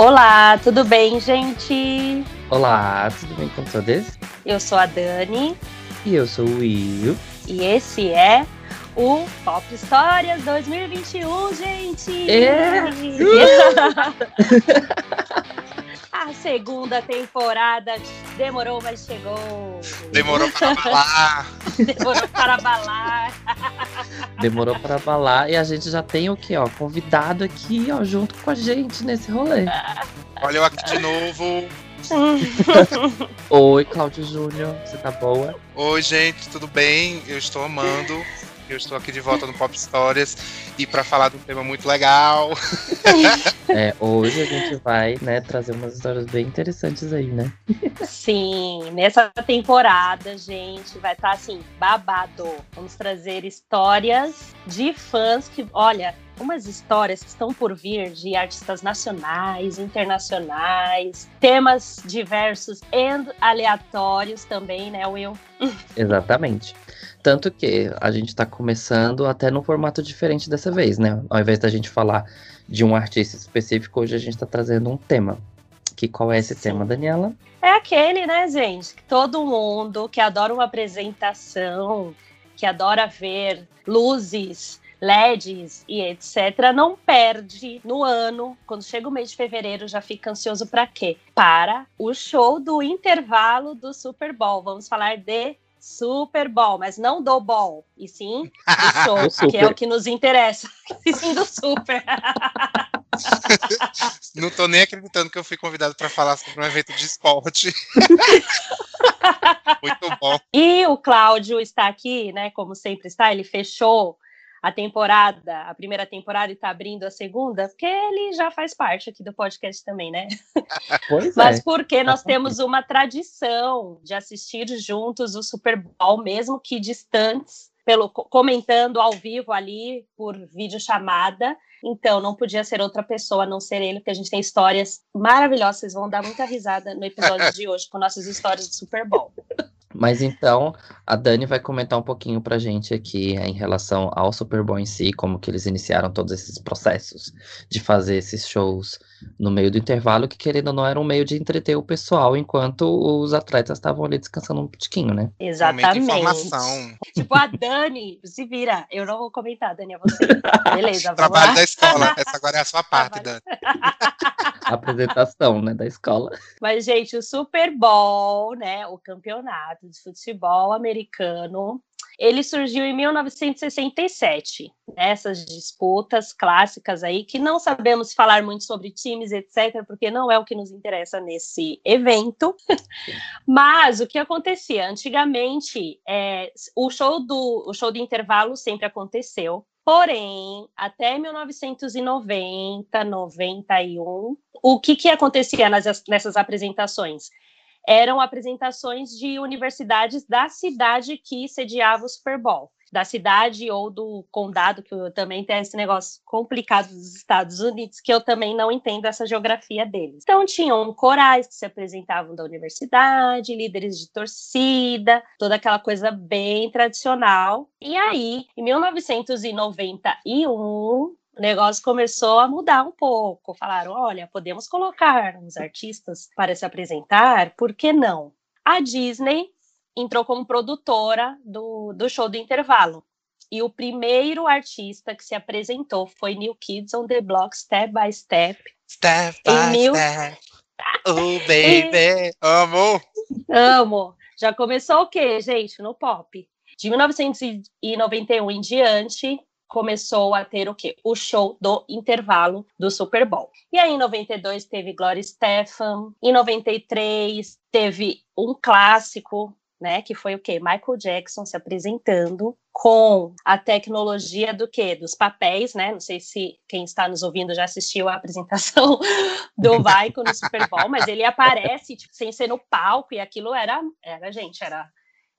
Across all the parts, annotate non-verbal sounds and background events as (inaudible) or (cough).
Olá, tudo bem, gente? Olá, tudo bem com todos? Eu sou a Dani. E eu sou o Will. E esse é o Pop Histórias 2021, gente! É. (laughs) (laughs) a segunda temporada demorou, mas chegou. Demorou para balar. (laughs) demorou para balar. Demorou para balar e a gente já tem o que, ó, convidado aqui, ó, junto com a gente nesse rolê. Olha eu aqui de novo. Oi, Cláudio Júnior, você tá boa? Oi, gente, tudo bem? Eu estou amando. Eu estou aqui de volta no Pop Histórias e para falar de um tema muito legal. (laughs) É, hoje a gente vai, né, trazer umas histórias bem interessantes aí, né? Sim, nessa temporada, gente, vai estar tá, assim, babado. Vamos trazer histórias de fãs que, olha, umas histórias que estão por vir de artistas nacionais, internacionais, temas diversos e aleatórios também, né, Will? (laughs) Exatamente. Tanto que a gente está começando até num formato diferente dessa vez, né? Ao invés da gente falar de um artista específico, hoje a gente está trazendo um tema. Que qual é esse Sim. tema, Daniela? É aquele, né, gente? Que todo mundo que adora uma apresentação, que adora ver luzes, LEDs e etc., não perde no ano, quando chega o mês de fevereiro, já fica ansioso para quê? Para o show do intervalo do Super Bowl. Vamos falar de Super Bowl, mas não do ball, e sim do (laughs) show, que é o que nos interessa. (laughs) E sim do Super. (laughs) Não tô nem acreditando que eu fui convidado para falar sobre um evento de esporte. Muito bom. E o Cláudio está aqui, né? Como sempre está, ele fechou a temporada, a primeira temporada e está abrindo a segunda, porque ele já faz parte aqui do podcast também, né? (laughs) Pois Mas é. porque nós temos uma tradição de assistir juntos o Super Bowl, mesmo que distantes, pelo comentando ao vivo ali por videochamada. Então, não podia ser outra pessoa a não ser ele, porque a gente tem histórias maravilhosas. Vocês vão dar muita risada no episódio de hoje com nossas histórias do Super Bowl. Mas então, a Dani vai comentar um pouquinho pra gente aqui em relação ao Super Bowl em si, como que eles iniciaram todos esses processos de fazer esses shows no meio do intervalo, que querendo ou não era um meio de entreter o pessoal, enquanto os atletas estavam ali descansando um tiquinho, né? Exatamente. Informação. Tipo, a Dani, se vira, eu não vou comentar, Dani, é você. (laughs) Beleza, Trabalho lá. da escola, essa agora é a sua parte, Dani. (laughs) apresentação, né, da escola. Mas, gente, o Super Bowl, né, o campeonato de futebol americano, ele surgiu em 1967. Né, essas disputas clássicas aí, que não sabemos falar muito sobre times, etc., porque não é o que nos interessa nesse evento. (laughs) Mas o que acontecia? Antigamente, é, o, show do, o show do intervalo sempre aconteceu. Porém, até 1990, 91, o que, que acontecia nas, nessas apresentações? Eram apresentações de universidades da cidade que sediava o Super Bowl da cidade ou do condado, que também tem esse negócio complicado dos Estados Unidos, que eu também não entendo essa geografia deles. Então, tinham corais que se apresentavam da universidade, líderes de torcida, toda aquela coisa bem tradicional. E aí, em 1991, o negócio começou a mudar um pouco. Falaram: olha, podemos colocar uns artistas para se apresentar, por que não? A Disney entrou como produtora do, do show do intervalo. E o primeiro artista que se apresentou foi New Kids on the Block, Step by Step. Step by mil... Step. Oh, baby. Amo. Amo. Já começou o quê, gente? No pop. De 1991 em diante, começou a ter o quê? O show do intervalo do Super Bowl. E aí, em 92, teve Gloria Stefan. Em 93, teve um clássico né? Que foi o quê? Michael Jackson se apresentando com a tecnologia do quê? Dos papéis, né? Não sei se quem está nos ouvindo já assistiu a apresentação (laughs) do Michael no Super Bowl, mas ele aparece tipo, sem ser no palco e aquilo era, era gente, era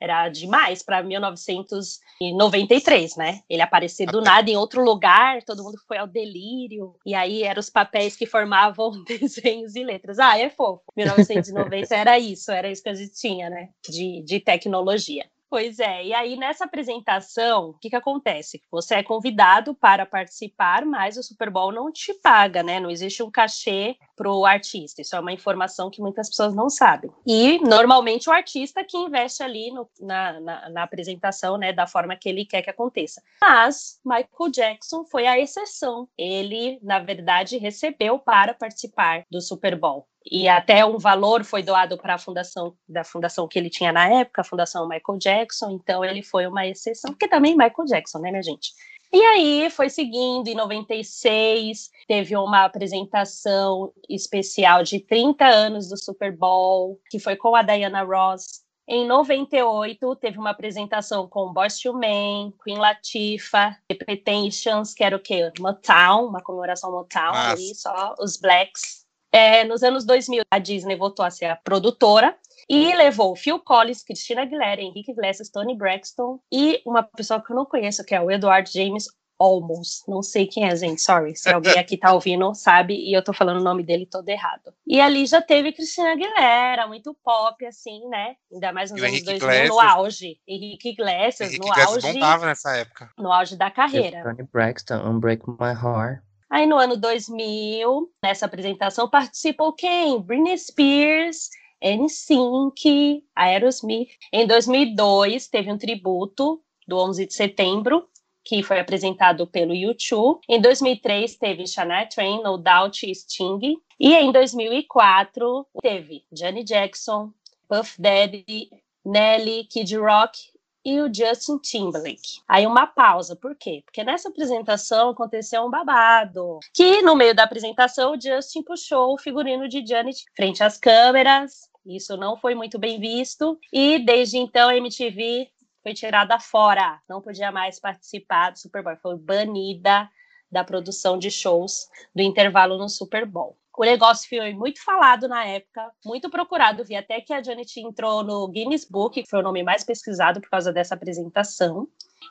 era demais para 1993, né? Ele aparecer do nada em outro lugar, todo mundo foi ao delírio, e aí eram os papéis que formavam (laughs) desenhos e letras. Ah, é fofo. 1990 era isso, era isso que a gente tinha, né? De, de tecnologia. Pois é, e aí nessa apresentação, o que, que acontece? Você é convidado para participar, mas o Super Bowl não te paga, né? Não existe um cachê para o artista. Isso é uma informação que muitas pessoas não sabem. E normalmente o artista que investe ali no, na, na, na, apresentação, né, da forma que ele quer que aconteça. Mas Michael Jackson foi a exceção. Ele, na verdade, recebeu para participar do Super Bowl e até um valor foi doado para a fundação da fundação que ele tinha na época, a Fundação Michael Jackson, então ele foi uma exceção, porque também Michael Jackson, né, minha gente? E aí foi seguindo, em 96 teve uma apresentação especial de 30 anos do Super Bowl, que foi com a Diana Ross. Em 98 teve uma apresentação com Boyz II Men, Queen Latifah, Repetitions, que era o quê? Motown, uma comemoração Motown Nossa. ali, só os Blacks é, nos anos 2000, a Disney voltou a ser a produtora e levou Phil Collins, Christina Aguilera, Henrique Iglesias, Tony Braxton e uma pessoa que eu não conheço, que é o Edward James Olmos. Não sei quem é, gente, sorry. Se alguém aqui tá ouvindo, sabe, e eu tô falando o nome dele todo errado. E ali já teve Cristina Aguilera, muito pop, assim, né? Ainda mais nos e anos 2000, Iglesias. no auge. Henrique Iglesias, Henrique no Iglesias auge. bombava nessa época. No auge da carreira. Tony Braxton, Unbreak My Heart. Aí no ano 2000, nessa apresentação, participou quem? Britney Spears, NSYNC, Aerosmith. Em 2002, teve um tributo do 11 de setembro, que foi apresentado pelo YouTube. Em 2003, teve Shania Twain, No Doubt e Sting. E em 2004, teve Janet Jackson, Puff Daddy, Nelly, Kid Rock e o Justin Timberlake. Aí uma pausa, por quê? Porque nessa apresentação aconteceu um babado. Que no meio da apresentação o Justin puxou o figurino de Janet frente às câmeras. Isso não foi muito bem visto. E desde então a MTV foi tirada fora. Não podia mais participar do Super Bowl. Foi banida da produção de shows do intervalo no Super Bowl. O negócio foi muito falado na época, muito procurado. Vi até que a Janet entrou no Guinness Book, que foi o nome mais pesquisado por causa dessa apresentação.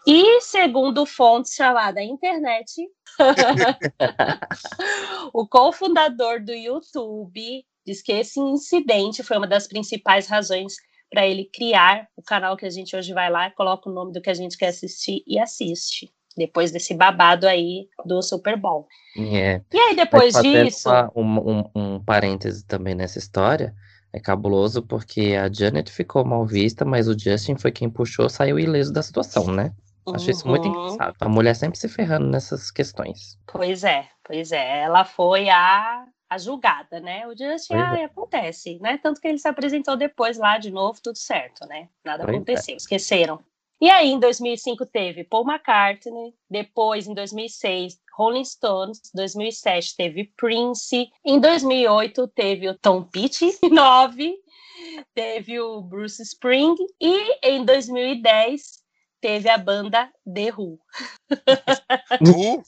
E segundo fontes chamadas internet, (laughs) o cofundador do YouTube diz que esse incidente foi uma das principais razões para ele criar o canal que a gente hoje vai lá, coloca o nome do que a gente quer assistir e assiste depois desse babado aí do Super Bowl. É. E aí, depois disso. Um, um, um parêntese também nessa história. É cabuloso porque a Janet ficou mal vista, mas o Justin foi quem puxou, saiu ileso da situação, né? Acho uhum. isso muito uhum. engraçado. A mulher sempre se ferrando nessas questões. Pois é, pois é. Ela foi a, a julgada, né? O Justin, ah, é. acontece, né? Tanto que ele se apresentou depois lá de novo, tudo certo, né? Nada pois é. aconteceu, é. esqueceram. E aí, em 2005, teve Paul McCartney, depois, em 2006, Rolling Stones, 2007 teve Prince, em 2008 teve o Tom Petty, (laughs) 9, teve o Bruce Spring, e em 2010 teve a banda The Who. (laughs) Who?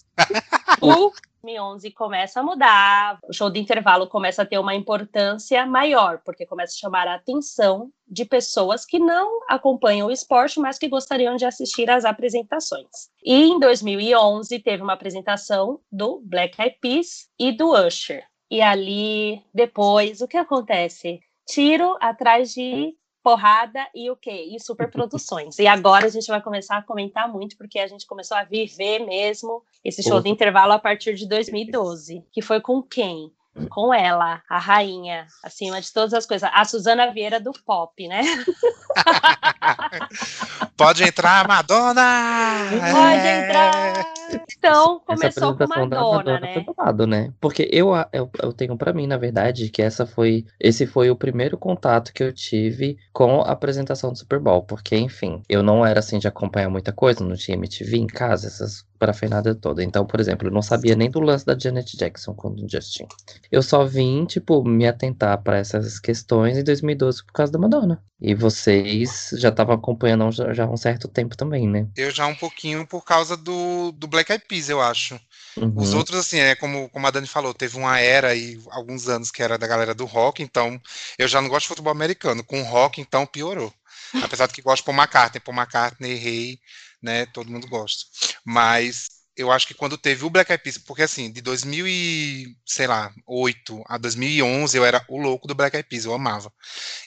Who 2011 começa a mudar, o show de intervalo começa a ter uma importância maior, porque começa a chamar a atenção de pessoas que não acompanham o esporte, mas que gostariam de assistir às apresentações. E em 2011 teve uma apresentação do Black Eyed Peas e do Usher. E ali, depois, o que acontece? Tiro atrás de porrada e o quê? E superproduções. e agora a gente vai começar a comentar muito, porque a gente começou a viver mesmo esse show de intervalo a partir de 2012, que foi com quem? Com ela, a rainha, acima de todas as coisas, a Suzana Vieira do pop, né? (laughs) Pode entrar, Madonna! Pode é. entrar! Então, começou com Madonna, Madonna né? Né? Porque eu, eu, eu tenho para mim, na verdade, que essa foi, esse foi o primeiro contato que eu tive com a apresentação do Super Bowl, porque, enfim, eu não era assim de acompanhar muita coisa, não tinha MTV em casa, essas parafernália toda. Então, por exemplo, eu não sabia nem do lance da Janet Jackson com o Justin. Eu só vim, tipo, me atentar para essas questões em 2012 por causa da Madonna. E vocês já estavam acompanhando já, há um certo tempo também, né? Eu já um pouquinho por causa do, do Black Eyed Peas, eu acho. Uhum. Os outros, assim, é como, como a Dani falou, teve uma era aí, alguns anos, que era da galera do rock, então eu já não gosto de futebol americano. Com rock, então, piorou. Apesar de que gosto de Paul McCartney, Paul McCartney, Rei, né? Todo mundo gosta. Mas eu acho que quando teve o Black Eyed Peas, porque assim, de 2000 e, sei lá, 8 a 2011, eu era o louco do Black Eyed Peas, eu amava.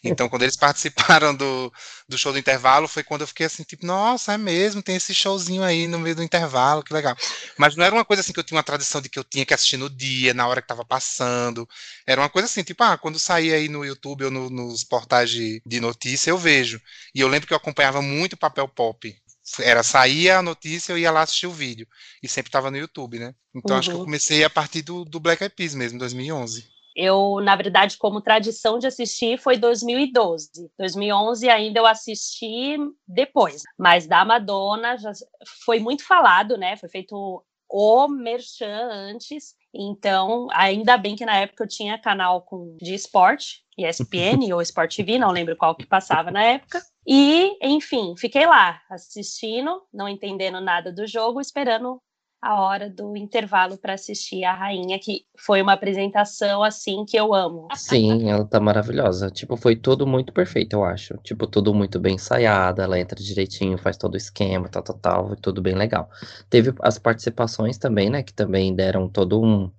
Então, quando eles (laughs) participaram do, do show do intervalo, foi quando eu fiquei assim, tipo, nossa, é mesmo, tem esse showzinho aí no meio do intervalo, que legal. Mas não era uma coisa assim que eu tinha uma tradição de que eu tinha que assistir no dia, na hora que tava passando. Era uma coisa assim, tipo, ah, quando saía aí no YouTube ou no, nos portais de, de notícia, eu vejo. E eu lembro que eu acompanhava muito o papel pop era saía a notícia, eu ia lá assistir o vídeo. E sempre estava no YouTube, né? Então uhum. acho que eu uhum. comecei a partir do, do Black Eyed Peas mesmo, 2011. Eu, na verdade, como tradição de assistir, foi 2012. 2011 ainda eu assisti depois. Mas da Madonna já foi muito falado, né? Foi feito o merchan antes. Então, ainda bem que na época eu tinha canal com, de esporte, ESPN (laughs) ou Sport TV, não lembro qual que passava na época. E, enfim, fiquei lá assistindo, não entendendo nada do jogo, esperando a hora do intervalo para assistir a rainha, que foi uma apresentação assim que eu amo. Sim, ela tá maravilhosa. Tipo, foi tudo muito perfeito, eu acho. Tipo, tudo muito bem ensaiado, ela entra direitinho, faz todo o esquema, tal, tal, tal, foi tudo bem legal. Teve as participações também, né, que também deram todo um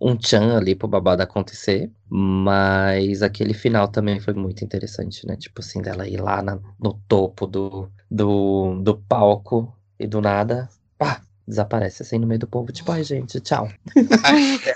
um tchan ali pro babado acontecer, mas aquele final também foi muito interessante, né? Tipo assim, dela ir lá na, no topo do, do, do palco e do nada, pá, desaparece assim no meio do povo, tipo, ai gente, tchau.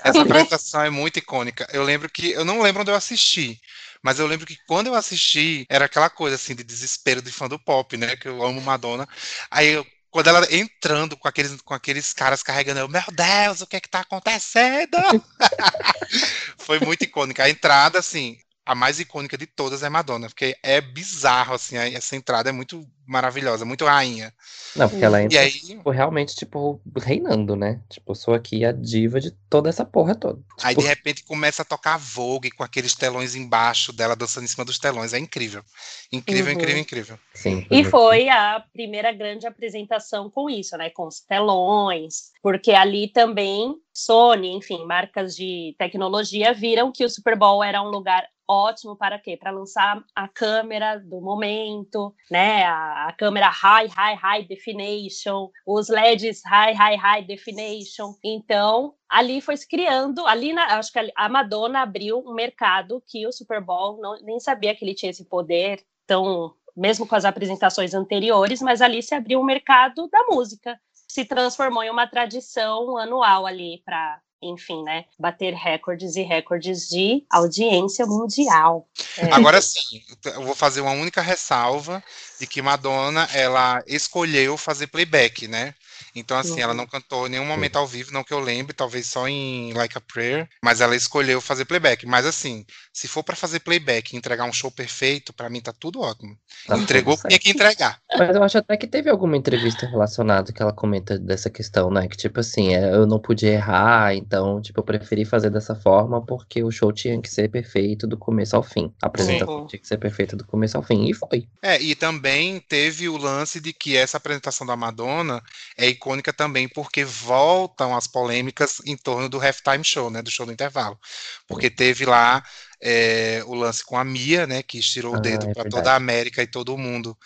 Essa (laughs) apresentação é muito icônica. Eu lembro que, eu não lembro onde eu assisti, mas eu lembro que quando eu assisti, era aquela coisa assim de desespero de fã do pop, né? Que eu amo Madonna. Aí eu quando ela entrando com aqueles, com aqueles caras carregando, eu, meu Deus, o que é que tá acontecendo? (laughs) Foi muito icônica. A entrada, assim, a mais icônica de todas é Madonna, porque é bizarro, assim, essa entrada é muito maravilhosa, muito rainha. Não, porque ela entra, aí... tipo, realmente, tipo, reinando, né? Tipo, sou aqui a diva de toda essa porra toda. Tipo... Aí, de repente, começa a tocar Vogue com aqueles telões embaixo dela, dançando em cima dos telões. É incrível. Incrível, uhum. incrível, incrível. Sim, e foi a primeira grande apresentação com isso, né? Com os telões, porque ali também Sony, enfim, marcas de tecnologia viram que o Super Bowl era um lugar ótimo para quê? Para lançar a câmera do momento, né? A, a, câmera high, high, high definition, os LEDs high, high, high definition. Então, ali foi se criando, ali na, acho que a Madonna abriu um mercado que o Super Bowl não, nem sabia que ele tinha esse poder tão mesmo com as apresentações anteriores, mas ali se abriu um mercado da música, se transformou em uma tradição anual ali para enfim, né, bater recordes e recordes de audiência mundial. É. Agora sim, eu vou fazer uma única ressalva de que Madonna ela escolheu fazer playback, né? Então, assim, uhum. ela não cantou em nenhum momento ao vivo, não que eu lembre, talvez só em Like a Prayer, mas ela escolheu fazer playback. Mas, assim, se for para fazer playback e entregar um show perfeito, para mim tá tudo ótimo. Tá Entregou, tinha que entregar. Mas eu acho até que teve alguma entrevista relacionada que ela comenta dessa questão, né? Que, tipo assim, é, eu não podia errar, então, tipo, eu preferi fazer dessa forma porque o show tinha que ser perfeito do começo ao fim. A apresentação Sim. tinha que ser perfeita do começo ao fim, e foi. É, e também teve o lance de que essa apresentação da Madonna é icônica também porque voltam as polêmicas em torno do halftime show, né, do show do intervalo. Porque teve lá é, o lance com a Mia, né, que estirou ah, o dedo é para toda a América e todo mundo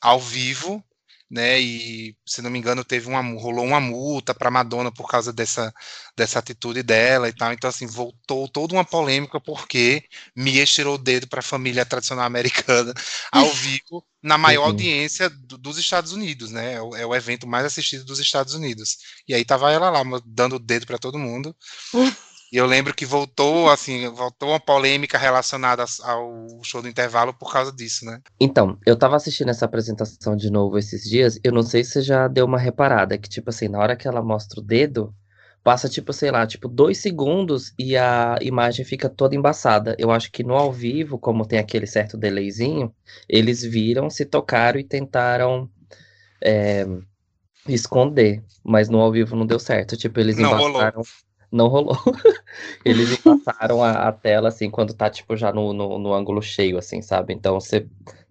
ao vivo, né? E se não me engano teve uma rolou uma multa para Madonna por causa dessa dessa atitude dela e tal. Então assim voltou toda uma polêmica porque Mia tirou o dedo para a família tradicional americana (laughs) ao vivo na maior uhum. audiência do, dos Estados Unidos, né? É o, é o, evento mais assistido dos Estados Unidos. E aí tava ela lá dando o dedo para todo mundo. (laughs) E eu lembro que voltou, assim, voltou uma polêmica relacionada ao show do intervalo por causa disso, né? Então, eu tava assistindo essa apresentação de novo esses dias, eu não sei se você já deu uma reparada, que, tipo assim, na hora que ela mostra o dedo, passa, tipo, sei lá, tipo, dois segundos e a imagem fica toda embaçada. Eu acho que no ao vivo, como tem aquele certo delayzinho, eles viram, se tocaram e tentaram. É, esconder, mas no ao vivo não deu certo. Tipo, eles não embaçaram. Rolou não rolou. (laughs) Eles passaram a, a, tela, assim, quando tá, tipo, já no, no, no, ângulo cheio, assim, sabe? Então, você,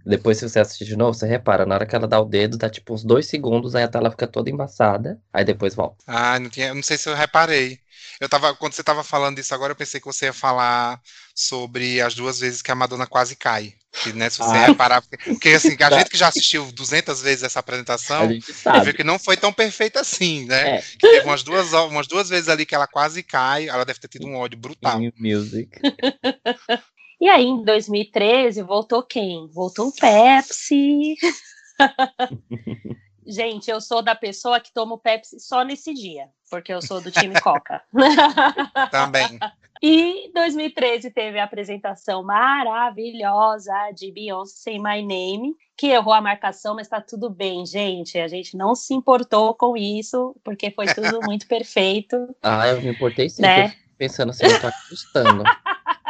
depois, se você assistir de novo, você repara, na hora que ela dá o dedo, dá, tipo, uns dois segundos, aí a tela fica toda embaçada, aí depois volta. Ah, não, tinha, não sei se eu reparei. Eu tava, quando você tava falando isso agora, eu pensei que você ia falar sobre as duas vezes que a Madonna quase cai. Que, né, se você ah. reparar, porque, porque assim, a (laughs) gente que já assistiu 200 vezes essa apresentação, viu que não foi tão perfeita assim, né? É. Teve umas duas, umas duas vezes ali que ela quase cai, ela deve ter tido um ódio brutal. Music. (laughs) e aí, em 2013, voltou quem? Voltou o Pepsi. (laughs) Gente, eu sou da pessoa que toma o Pepsi só nesse dia, porque eu sou do time Coca. Também. E 2013 teve a apresentação maravilhosa de Beyoncé Say My Name, que errou a marcação, mas tá tudo bem, gente. A gente não se importou com isso, porque foi tudo (laughs) muito perfeito. Ah, eu me importei sim, né? pensando assim, eu tô (laughs) acreditando.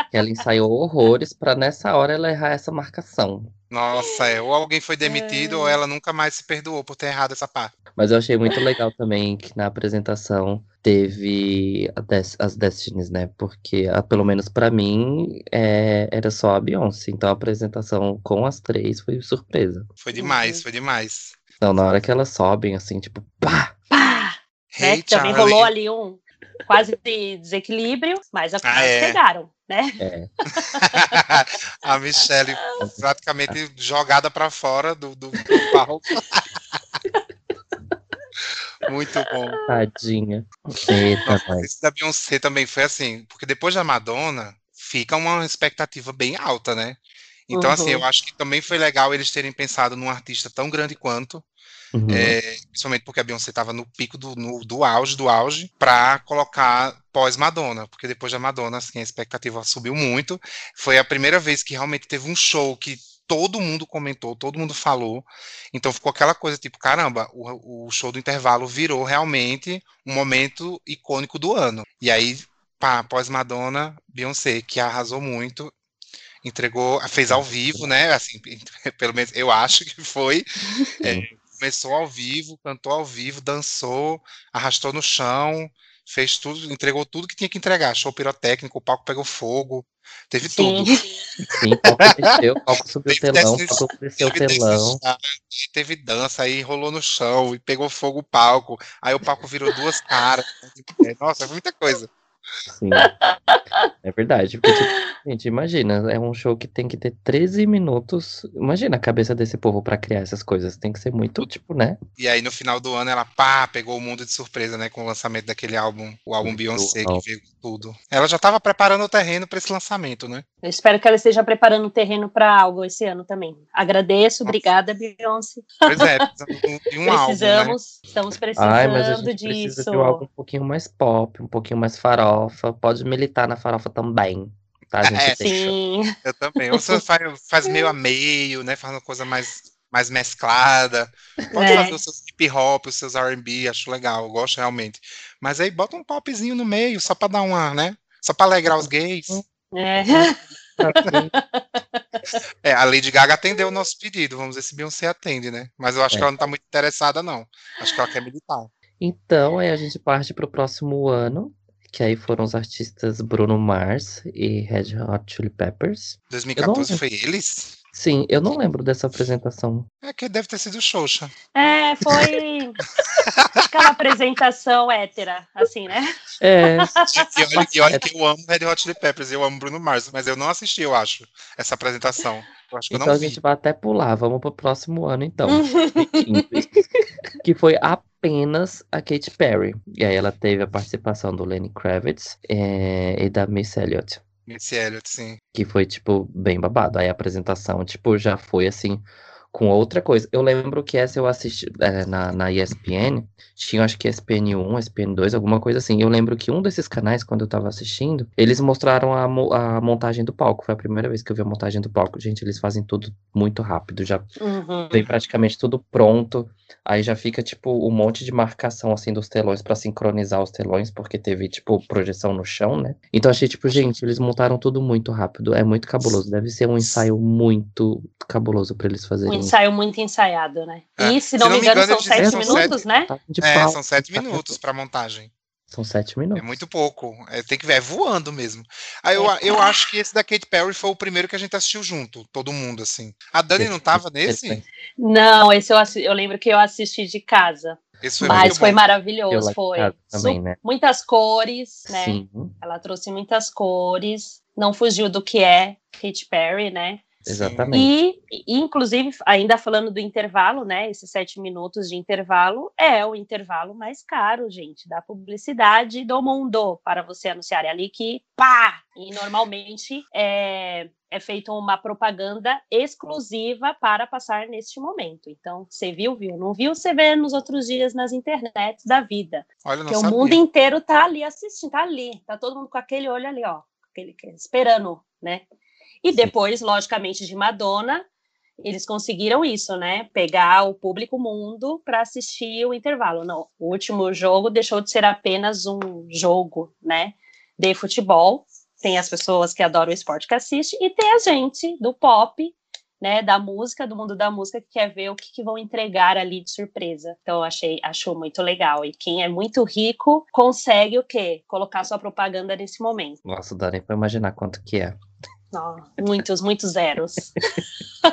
que ela ensaiou horrores para nessa hora ela errar essa marcação. Nossa, é, ou alguém foi demitido é... ou ela nunca mais se perdoou por ter errado essa parte. Mas eu achei muito legal também que na apresentação teve as Destinies, né? Porque, a, pelo menos para mim, é, era só a Beyoncé. Então a apresentação com as três foi surpresa. Foi demais, uhum. foi demais. Então, na hora que elas sobem, assim, tipo, pá! Pá! Hey, né? Também rolou ali um quase de desequilíbrio, mas as ah, é. pegaram, né? É. (laughs) a Michelle praticamente jogada para fora do, do, do palco. (laughs) Muito bom. Tadinha. Eita, esse da Beyoncé também foi assim, porque depois da Madonna, fica uma expectativa bem alta, né? Então, uhum. assim, eu acho que também foi legal eles terem pensado num artista tão grande quanto, Uhum. É, principalmente porque a Beyoncé estava no pico do, no, do auge, do auge, para colocar pós-Madonna, porque depois da Madonna, assim, a expectativa subiu muito. Foi a primeira vez que realmente teve um show que todo mundo comentou, todo mundo falou. Então ficou aquela coisa tipo, caramba, o, o show do intervalo virou realmente um momento icônico do ano. E aí, pá, pós Madonna, Beyoncé, que arrasou muito, entregou, fez ao vivo, né? Assim, (laughs) pelo menos eu acho que foi. É, começou ao vivo, cantou ao vivo, dançou, arrastou no chão, fez tudo, entregou tudo que tinha que entregar. Show pirotécnico, o palco pegou fogo, teve Sim. tudo. Sim, o palco desceu, o palco subiu o telão, o palco desceu o telão. Teve dança, aí rolou no chão e pegou fogo o palco. Aí o palco virou duas caras. Nossa, foi muita coisa. Sim. (laughs) É verdade. Porque, tipo, gente, imagina, é um show que tem que ter 13 minutos. Imagina a cabeça desse povo para criar essas coisas. Tem que ser muito, tipo, né? E aí, no final do ano, ela pá, pegou o mundo de surpresa, né? Com o lançamento daquele álbum, o álbum Beyoncé, que veio tudo. Ela já tava preparando o terreno para esse lançamento, né? Eu espero que ela esteja preparando o terreno para algo esse ano também. Agradeço, Nossa. obrigada, Beyoncé. Pois é, (laughs) precisamos de um Precisamos, álbum, né? estamos precisando Ai, mas a gente disso. Precisa de um álbum um pouquinho mais pop, um pouquinho mais farofa. Pode militar na farofa também. Tá, gente é, sim. Eu também. Você faz, faz meio a meio, né? Faz uma coisa mais, mais mesclada. Pode é. fazer os seus hip hop, os seus RB, acho legal, eu gosto realmente. Mas aí bota um popzinho no meio, só pra dar uma, né? Só pra alegrar os gays. É. (laughs) é, a Lady Gaga atendeu o nosso pedido. Vamos ver se Beyoncé atende, né? Mas eu acho é. que ela não tá muito interessada, não. Acho que ela quer militar. Então, aí a gente parte para o próximo ano, que aí foram os artistas Bruno Mars e Red Hot Chili Peppers. 2014 foi eles? Sim, eu não lembro dessa apresentação. É que deve ter sido Xoxa. É, foi (laughs) aquela apresentação hétera, assim, né? É. E olha, e olha que eu amo Red Hot Chili Peppers, eu amo Bruno Mars, mas eu não assisti, eu acho, essa apresentação. Eu acho que então eu não a gente vai até pular, vamos pro próximo ano então. (laughs) que foi apenas a Katy Perry. E aí ela teve a participação do Lenny Kravitz é, e da Miss Elliott. Missy Elliott, sim. Que foi, tipo, bem babado. Aí a apresentação, tipo, já foi assim, com outra coisa. Eu lembro que essa eu assisti é, na, na ESPN, tinha acho que ESPN 1, ESPN 2, alguma coisa assim. Eu lembro que um desses canais, quando eu tava assistindo, eles mostraram a, a montagem do palco. Foi a primeira vez que eu vi a montagem do palco. Gente, eles fazem tudo muito rápido, já uhum. vem praticamente tudo pronto. Aí já fica, tipo, um monte de marcação, assim, dos telões para sincronizar os telões, porque teve, tipo, projeção no chão, né? Então achei, tipo, gente, eles montaram tudo muito rápido. É muito cabuloso. Deve ser um ensaio muito cabuloso para eles fazerem. Ensaio muito ensaiado, né? É. E, se não, se me engano, engano são sete minutos, sete, né? Tá é, são sete minutos para montagem. São sete minutos. É muito pouco. É, tem que ver, é voando mesmo. Aí eu, é. eu acho que esse da Kate Perry foi o primeiro que a gente assistiu junto, todo mundo, assim. A Dani esse, não tava nesse? Não, esse eu, eu lembro que eu assisti de casa. Foi Mas foi bom. maravilhoso, foi. Também, né? Muitas cores, né? Sim. Ela trouxe muitas cores, não fugiu do que é Kate Perry, né? Exatamente. E, inclusive, ainda falando do intervalo, né? Esses sete minutos de intervalo é o intervalo mais caro, gente, da publicidade do mundo para você anunciar. É ali que pá! E normalmente é, é feita uma propaganda exclusiva para passar neste momento. Então, você viu, viu? Não viu, você vê nos outros dias nas internets da vida. Olha, Porque o mundo inteiro tá ali assistindo, tá ali, tá todo mundo com aquele olho ali, ó, aquele esperando, né? E depois, logicamente, de Madonna, eles conseguiram isso, né? Pegar o público mundo para assistir o intervalo. Não, o último jogo deixou de ser apenas um jogo, né? De futebol. Tem as pessoas que adoram o esporte que assistem e tem a gente do pop, né? Da música, do mundo da música que quer ver o que, que vão entregar ali de surpresa. Então achei, achou muito legal. E quem é muito rico consegue o quê? Colocar sua propaganda nesse momento. Nossa, dá nem para imaginar quanto que é. Oh, muitos, muitos zeros.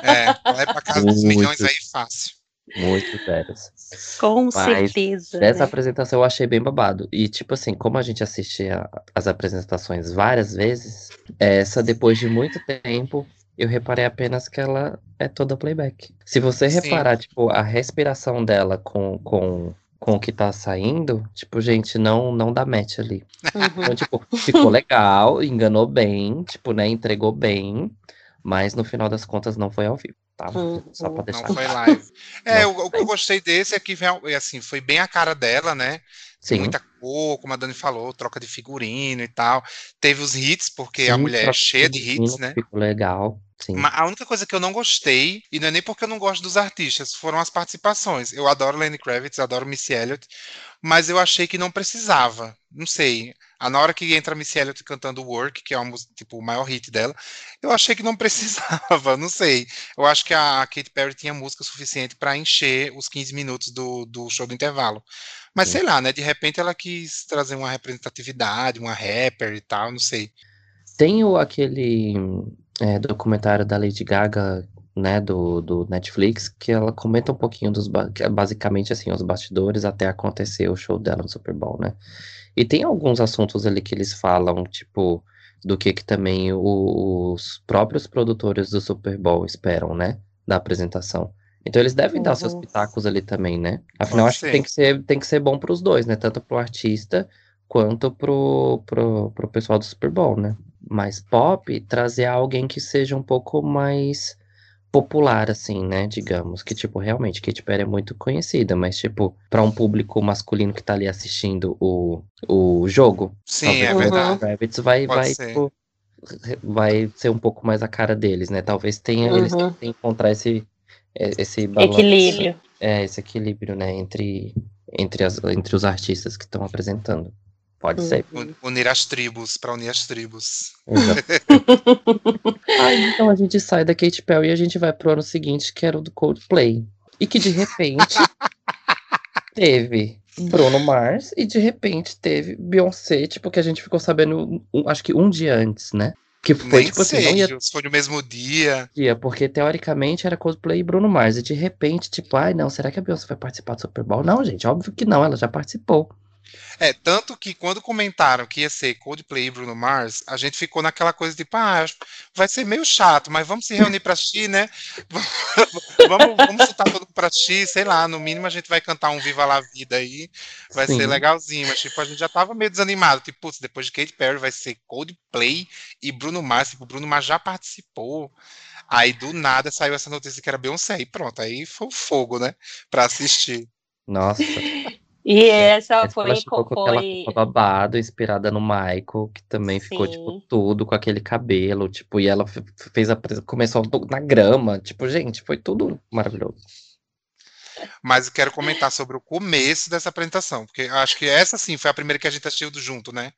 É, vai pra casa dos milhões aí fácil. Muitos zeros. Com Mas certeza. Essa né? apresentação eu achei bem babado. E, tipo assim, como a gente assiste a, as apresentações várias vezes, essa, depois de muito tempo, eu reparei apenas que ela é toda playback. Se você Sim. reparar, tipo, a respiração dela com, com com o que tá saindo, tipo, gente, não não dá match ali. Uhum. Então, tipo, ficou legal, enganou bem, tipo, né, entregou bem, mas no final das contas não foi ao vivo, tá? Uhum. Só pra deixar. (laughs) Não foi live. É, o, o, que eu gostei desse é que, assim, foi bem a cara dela, né? Sim. Muita cor, como a Dani falou, troca de figurino e tal. Teve os hits, porque Sim, a mulher é cheia de hits, né? Ficou legal. Sim. A única coisa que eu não gostei, e não é nem porque eu não gosto dos artistas, foram as participações. Eu adoro Lenny Kravitz, adoro Missy Elliott, mas eu achei que não precisava. Não sei. Na hora que entra a Missy Elliott cantando Work, que é uma, tipo, o maior hit dela, eu achei que não (laughs) precisava, não sei. Eu acho que a Katy Perry tinha música suficiente para encher os 15 minutos do, do show do intervalo. Mas Sim. sei lá, né? De repente ela quis trazer uma representatividade, uma rapper e tal, não sei. Tem o, aquele é, documentário da Lady Gaga, né, do, do Netflix, que ela comenta um pouquinho dos, é basicamente assim, os bastidores até acontecer o show dela no Super Bowl, né. E tem alguns assuntos ali que eles falam, tipo, do que que também os próprios produtores do Super Bowl esperam, né, da apresentação. Então eles devem uhum. dar seus pitacos ali também, né? Afinal, acho que tem que ser, tem que ser bom para os dois, né? Tanto para o artista quanto pro, pro, pro pessoal do Super Bowl, né? mais pop, trazer alguém que seja um pouco mais popular, assim, né? Digamos. Que, tipo, realmente, Katy Perry é muito conhecida, mas, tipo, para um público masculino que tá ali assistindo o, o jogo, Sim, é verdade. Rabbits vai, vai, tipo, vai ser um pouco mais a cara deles, né? Talvez tenha, uhum. eles tenham que encontrar esse, esse equilíbrio. É, esse equilíbrio, né? Entre, entre, as, entre os artistas que estão apresentando. Pode ser. Unir as tribos, para unir as tribos. (laughs) Aí então a gente sai da Katy Perry e a gente vai pro ano seguinte, que era o do Coldplay. E que de repente (laughs) teve Bruno Mars e de repente teve Beyoncé, tipo, que a gente ficou sabendo, um, acho que um dia antes, né? Que foi, Nem tipo sei, assim, não ia... foi no mesmo dia. Ia, porque teoricamente era Coldplay e Bruno Mars. E de repente, tipo, ai não, será que a Beyoncé vai participar do Super Bowl? Não, gente, óbvio que não, ela já participou. É, tanto que quando comentaram que ia ser Coldplay e Bruno Mars, a gente ficou naquela coisa de, pá, vai ser meio chato, mas vamos se reunir para assistir, né? (laughs) vamos, vamos chutar todo mundo pra assistir, sei lá, no mínimo a gente vai cantar um Viva la Vida aí, vai Sim. ser legalzinho, mas tipo, a gente já tava meio desanimado, tipo, putz, depois de Katy Perry vai ser Coldplay e Bruno Mars, tipo, o Bruno Mars já participou. Aí do nada saiu essa notícia que era Beyoncé e pronto, aí foi o fogo, né, para assistir. Nossa. E é, essa, essa foi, ficou foi... babado, inspirada no Michael, que também Sim. ficou, tipo, tudo com aquele cabelo, tipo, e ela fez a começou na grama, tipo, gente, foi tudo maravilhoso. Mas eu quero comentar sobre o começo dessa apresentação, porque acho que essa sim foi a primeira que a gente assistiu junto, né?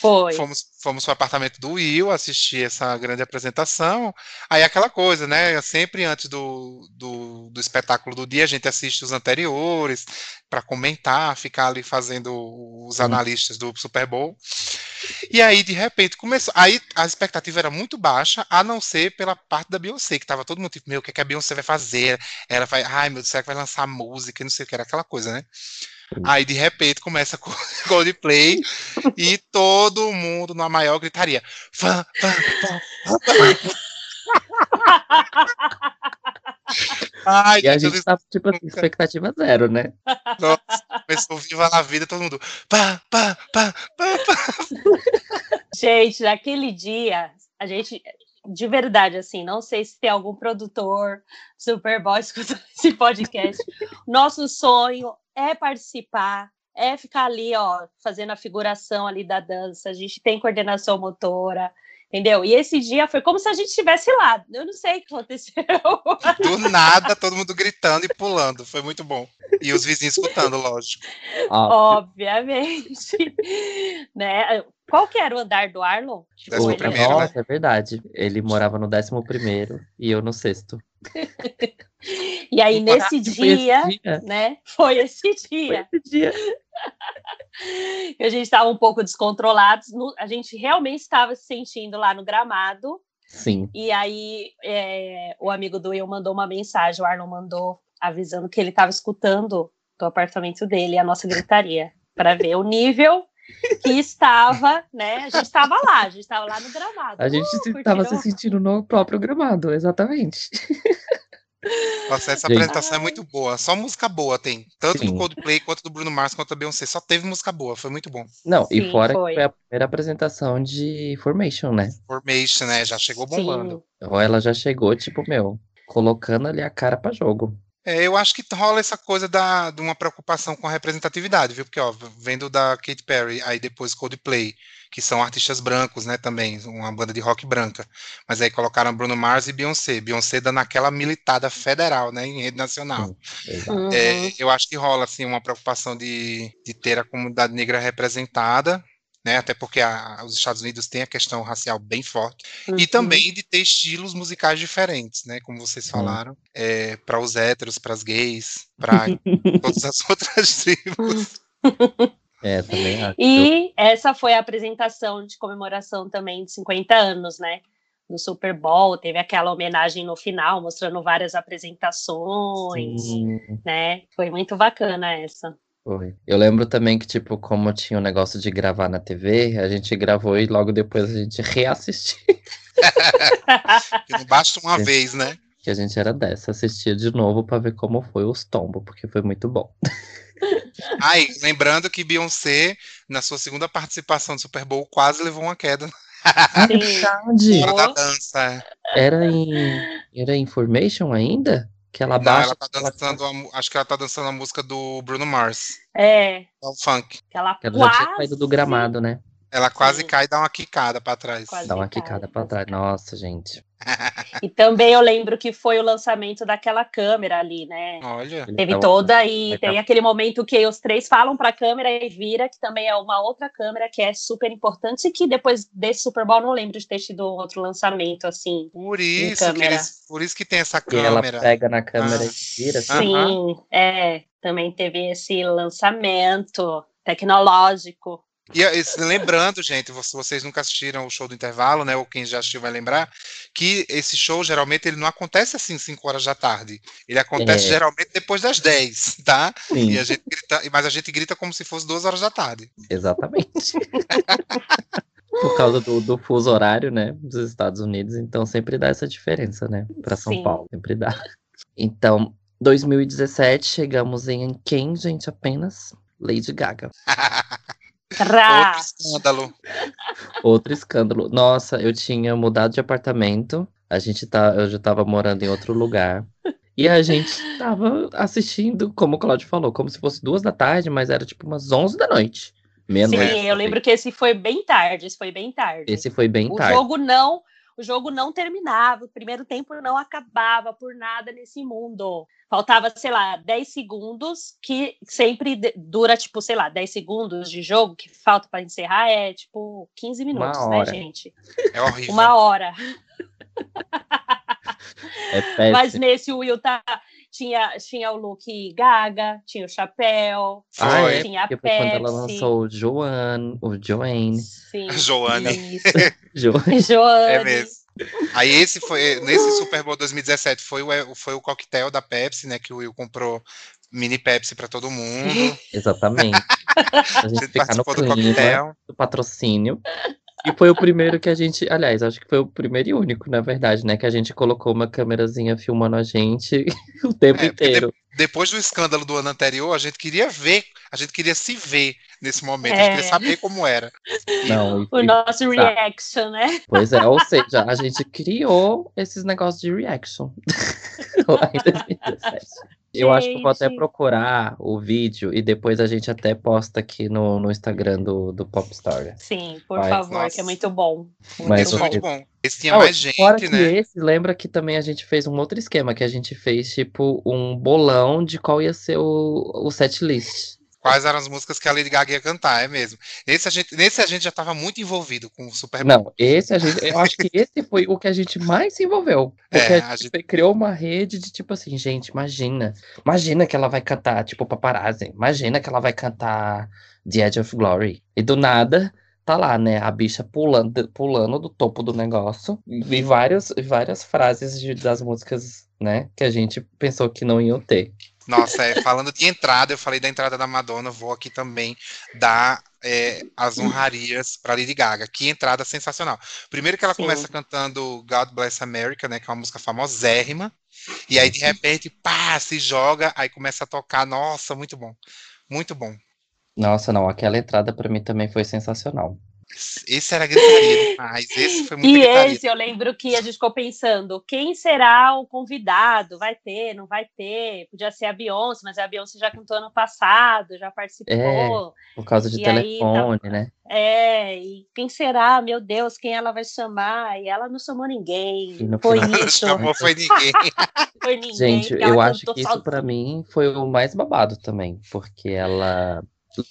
Foi. Fomos, fomos para o apartamento do Will assistir essa grande apresentação. Aí aquela coisa, né? Sempre antes do, do, do espetáculo do dia, a gente assiste os anteriores para comentar, ficar ali fazendo os analistas do Super Bowl. E aí, de repente, começou. Aí a expectativa era muito baixa, a não ser pela parte da Beyoncé, que tava todo mundo tipo, meu, o que, é que a Beyoncé vai fazer? Ela vai, ai meu Deus, será que vai lançar música? Não sei o que, era aquela coisa, né? Aí de repente começa com (laughs) Coldplay e todo mundo na maior gritaria. Fã, fã, fã, fã. (laughs) Ai, e a gente tava, tipo, assim, expectativa zero, né? Nossa, começou viva na vida, todo mundo. Pá, pá, pá, pá, pá. Gente, naquele dia, a gente, de verdade, assim, não sei se tem algum produtor Superboy (laughs) escutando esse podcast. Nosso sonho é participar, é ficar ali, ó, fazendo a figuração ali da dança. A gente tem coordenação motora, entendeu? E esse dia foi como se a gente estivesse lá. Eu não sei o que aconteceu. (laughs) Do nada, todo mundo gritando e pulando. Foi muito bom. E os vizinhos escutando, lógico. Obviamente. né? Qual que era o andar do Arlon? Tipo, primeiro, Nossa, né? é verdade. Ele morava no décimo primeiro e eu no sexto. (laughs) e aí, nesse dia, dia, né? Foi esse dia. Foi esse dia. (laughs) a gente estava um pouco descontrolados. No, a gente realmente estava se sentindo lá no gramado. Sim. E aí, é, o amigo do Will mandou uma mensagem, o Arlon mandou avisando que ele estava escutando do apartamento dele a nossa gritaria, para ver o nível que estava, né? A gente estava lá, a gente estava lá no gramado. A gente estava uh, se sentindo no próprio gramado, exatamente. Nossa, essa gente. apresentação é muito boa. Só música boa tem. Tanto Sim. do Coldplay quanto do Bruno Mars quanto da Beyoncé. Só teve música boa. Foi muito bom. Não, Sim, e fora foi. que foi a primeira apresentação de Formation, né? Formation, né? Já chegou bombando. Ou ela já chegou, tipo, meu, colocando ali a cara para jogo. É, eu acho que rola essa coisa da, de uma preocupação com a representatividade, viu? Porque, ó, vendo da Katy Perry, aí depois Coldplay, que são artistas brancos, né, também, uma banda de rock branca. Mas aí colocaram Bruno Mars e Beyoncé. Beyoncé dando aquela militada federal, né, em rede nacional. Uhum. É, eu acho que rola, assim, uma preocupação de, de ter a comunidade negra representada, né? Até porque a, os Estados Unidos têm a questão racial bem forte. Uhum. E também de ter estilos musicais diferentes, né? Como vocês uhum. falaram, é, para os héteros, para as gays, para (laughs) todas as outras tribos. (laughs) É, também (laughs) acho. E essa foi a apresentação de comemoração também de 50 anos, né? No Super Bowl, teve aquela homenagem no final, mostrando várias apresentações, Sim. né? Foi muito bacana essa. Foi. Eu lembro também que, tipo, como tinha o um negócio de gravar na TV, a gente gravou e logo depois a gente (laughs) reassistiu. não basta uma (laughs) vez, né? Que a gente era dessa, assistia de novo para ver como foi os tombos, porque foi muito bom. (laughs) Ai, lembrando que Beyoncé, na sua segunda participação do Super Bowl, quase levou uma queda. Verdade. Da dança. É. Era em. Era Information ainda? Que ela baixa. Não, ela tá dançando, ela... A, acho que ela tá dançando a música do Bruno Mars. É. É o funk. Que ela, ela quase... já tinha saído do gramado, né? Ela quase Sim. cai e dá uma quicada para trás. Quase dá uma quicada para trás. Nossa, gente. E também eu lembro que foi o lançamento daquela câmera ali, né? Olha. Teve toda e tem aquele momento que os três falam para a câmera e vira, que também é uma outra câmera que é super importante e que depois desse Super Bowl não lembro de ter tido outro lançamento assim. Por isso, que eles, por isso que tem essa câmera. E ela pega na câmera ah. e vira. Assim. Sim, é. Também teve esse lançamento tecnológico. E lembrando, gente, se vocês nunca assistiram o show do intervalo, né? Ou quem já assistiu vai lembrar, que esse show geralmente ele não acontece assim 5 horas da tarde. Ele acontece é. geralmente depois das 10, tá? Sim. E a gente grita, mas a gente grita como se fosse 2 horas da tarde. Exatamente. (laughs) Por causa do, do, fuso horário, né? Dos Estados Unidos, então sempre dá essa diferença, né? Para São Sim. Paulo, sempre dá. Então, 2017, chegamos em quem, gente? Apenas Lady Gaga. (laughs) Outro escândalo. Outro escândalo. Nossa, eu tinha mudado de apartamento. A gente tá, eu já tava morando em outro lugar. E a gente tava assistindo, como o Claudio falou, como se fosse duas da tarde, mas era tipo umas onze da noite. Meia-noite. Sim, eu lembro que esse foi bem tarde. Esse foi bem tarde. Esse foi bem o tarde. O jogo não o jogo não terminava, o primeiro tempo não acabava por nada nesse mundo. Faltava, sei lá, 10 segundos, que sempre dura, tipo, sei lá, 10 segundos de jogo, que falta para encerrar é, tipo, 15 minutos, né, gente? É horrível. Uma hora. É (laughs) Mas nesse o Will tá, tinha, tinha o look Gaga, tinha o chapéu, ah, é? tinha a Pepsi. quando ela lançou o Joanne, o Joanne. Sim. (laughs) Joanne. (laughs) Joanne. (laughs) Joanne. É mesmo. Aí esse foi, nesse Super Bowl 2017, foi o, foi o coquetel da Pepsi, né, que o Will comprou mini Pepsi para todo mundo. Exatamente. A gente, a gente no clima do, do patrocínio. E foi o primeiro que a gente, aliás, acho que foi o primeiro e único, na verdade, né? Que a gente colocou uma câmerazinha filmando a gente (laughs) o tempo é, inteiro. De, depois do escândalo do ano anterior, a gente queria ver, a gente queria se ver nesse momento, é. a gente queria é. saber como era. Não, o nosso reaction, né? Pois é, ou (laughs) seja, a gente criou esses negócios de reaction (laughs) lá em 2017. Eu acho que eu vou até procurar o vídeo e depois a gente até posta aqui no, no Instagram do, do Popstar. Sim, por Mas, favor, nossa. que é muito bom. Muito Mas, bom. muito bom. Esse tinha Não, mais gente, fora né? Que esse, lembra que também a gente fez um outro esquema, que a gente fez, tipo, um bolão de qual ia ser o, o set list quais eram as músicas que a Lady Gaga ia cantar, é mesmo. Nesse a gente, nesse a gente já estava muito envolvido com o Super Bowl. Não, esse a gente, eu acho que esse foi o que a gente mais se envolveu. Porque é, a, gente a gente criou uma rede de tipo assim, gente, imagina, imagina que ela vai cantar, tipo, paparazzi, imagina que ela vai cantar The Edge of Glory. E do nada, tá lá, né, a bicha pulando, pulando do topo do negócio e várias, várias frases de, das músicas, né, que a gente pensou que não iam ter. Nossa, é, falando de entrada, eu falei da entrada da Madonna, vou aqui também dar é, as honrarias para Lady Gaga. Que entrada sensacional. Primeiro que ela Sim. começa cantando God Bless America, né, que é uma música famosérrima, e aí de repente, pá, se joga, aí começa a tocar. Nossa, muito bom. Muito bom. Nossa, não, aquela entrada para mim também foi sensacional. Esse era gritaria (laughs) demais, esse foi muito E gritaria. esse eu lembro que a gente ficou pensando, quem será o convidado? Vai ter, não vai ter? Podia ser a Beyoncé, mas a Beyoncé já cantou ano passado, já participou. É, por causa de e telefone, aí, né? É, e quem será? Meu Deus, quem ela vai chamar? E ela não chamou ninguém. Foi isso. chamou foi ninguém. (laughs) foi ninguém. Gente, eu acho que isso para mim foi o mais babado também, porque ela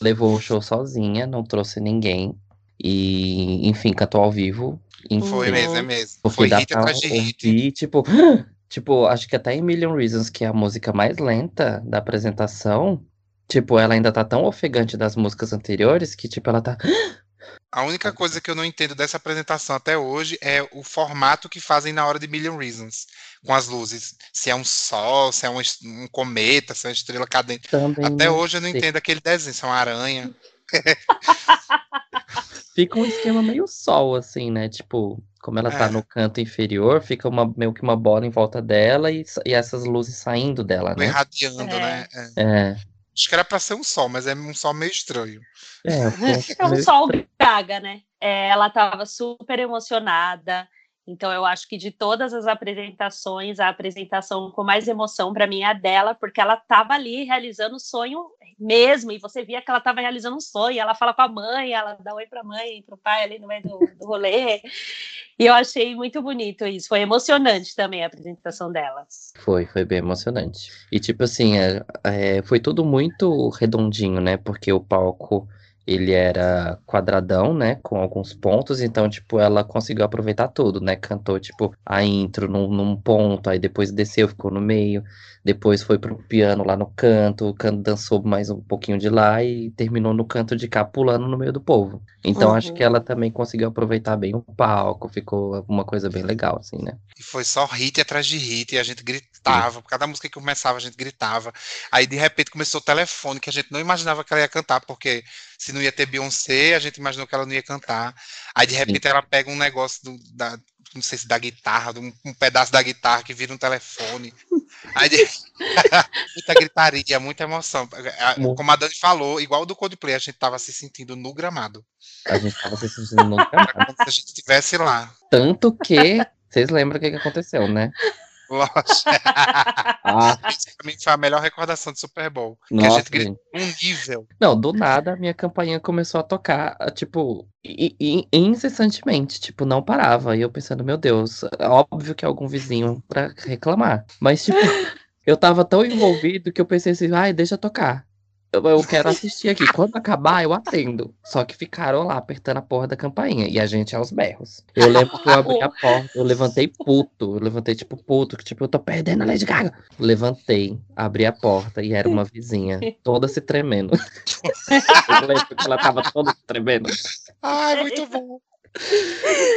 levou o show sozinha, não trouxe ninguém. E, enfim, cantou ao vivo. Enfim, Foi mesmo, é mesmo. Foi hit atrás de hit. E, tipo, (gasps) tipo, acho que até em Million Reasons, que é a música mais lenta da apresentação, tipo, ela ainda tá tão ofegante das músicas anteriores que, tipo, ela tá. (gasps) A única coisa que eu não entendo dessa apresentação até hoje é o formato que fazem na hora de Million Reasons, com as luzes. Se é um sol, se é um, um cometa, se é uma estrela cadente. Também até hoje eu não sei. entendo aquele desenho, se é uma aranha. (laughs) Fica um esquema meio sol, assim, né? Tipo, como ela tá é. no canto inferior, fica uma, meio que uma bola em volta dela e, e essas luzes saindo dela, né? Irradiando, é. né? É. é. Acho que era pra ser um sol, mas é um sol meio estranho. É, (laughs) é um sol gaga, né? É, ela tava super emocionada. Então, eu acho que de todas as apresentações, a apresentação com mais emoção para mim é a dela, porque ela estava ali realizando o sonho mesmo, e você via que ela estava realizando um sonho. Ela fala com a mãe, ela dá oi para a mãe, para o pai ali no meio do, do rolê. E eu achei muito bonito isso. Foi emocionante também a apresentação dela. Foi, foi bem emocionante. E, tipo assim, é, é, foi tudo muito redondinho, né? Porque o palco ele era quadradão, né, com alguns pontos, então, tipo, ela conseguiu aproveitar tudo, né, cantou, tipo, a intro num, num ponto, aí depois desceu, ficou no meio, depois foi pro piano lá no canto, o canto dançou mais um pouquinho de lá e terminou no canto de cá, pulando no meio do povo. Então, uhum. acho que ela também conseguiu aproveitar bem o palco, ficou uma coisa bem legal, assim, né. E foi só hit atrás de hit, e a gente gritava, por cada música que começava, a gente gritava, aí, de repente, começou o telefone, que a gente não imaginava que ela ia cantar, porque se não ia ter Beyoncé, a gente imaginou que ela não ia cantar. Aí de repente Sim. ela pega um negócio do, da, não sei se da guitarra, um, um, pedaço da guitarra que vira um telefone. Aí (laughs) muita gritaria, muita emoção. Como a Dani falou, igual do Coldplay, a gente tava se sentindo no gramado. A gente tava se sentindo no gramado. Como se a gente estivesse lá. Tanto que vocês lembram o que, que aconteceu, né? Lógico. (laughs) ah. Isso pra mim foi a melhor recordação do Super Bowl. Nossa, que a gente gritou um nível. Não, do nada a minha campainha começou a tocar, tipo, incessantemente, tipo, não parava. E eu pensando, meu Deus, óbvio que é algum vizinho pra reclamar. Mas, tipo, (laughs) eu tava tão envolvido que eu pensei assim, ai, deixa tocar eu quero assistir aqui. Quando acabar, eu atendo. Só que ficaram lá apertando a porra da campainha. E a gente aos berros. Eu lembro que eu abri a porta, eu levantei puto. Eu levantei tipo puto, que tipo, eu tô perdendo a Lady Gaga. Levantei, abri a porta e era uma vizinha, toda se tremendo. eu lembro que ela tava toda se tremendo. Ai, muito bom.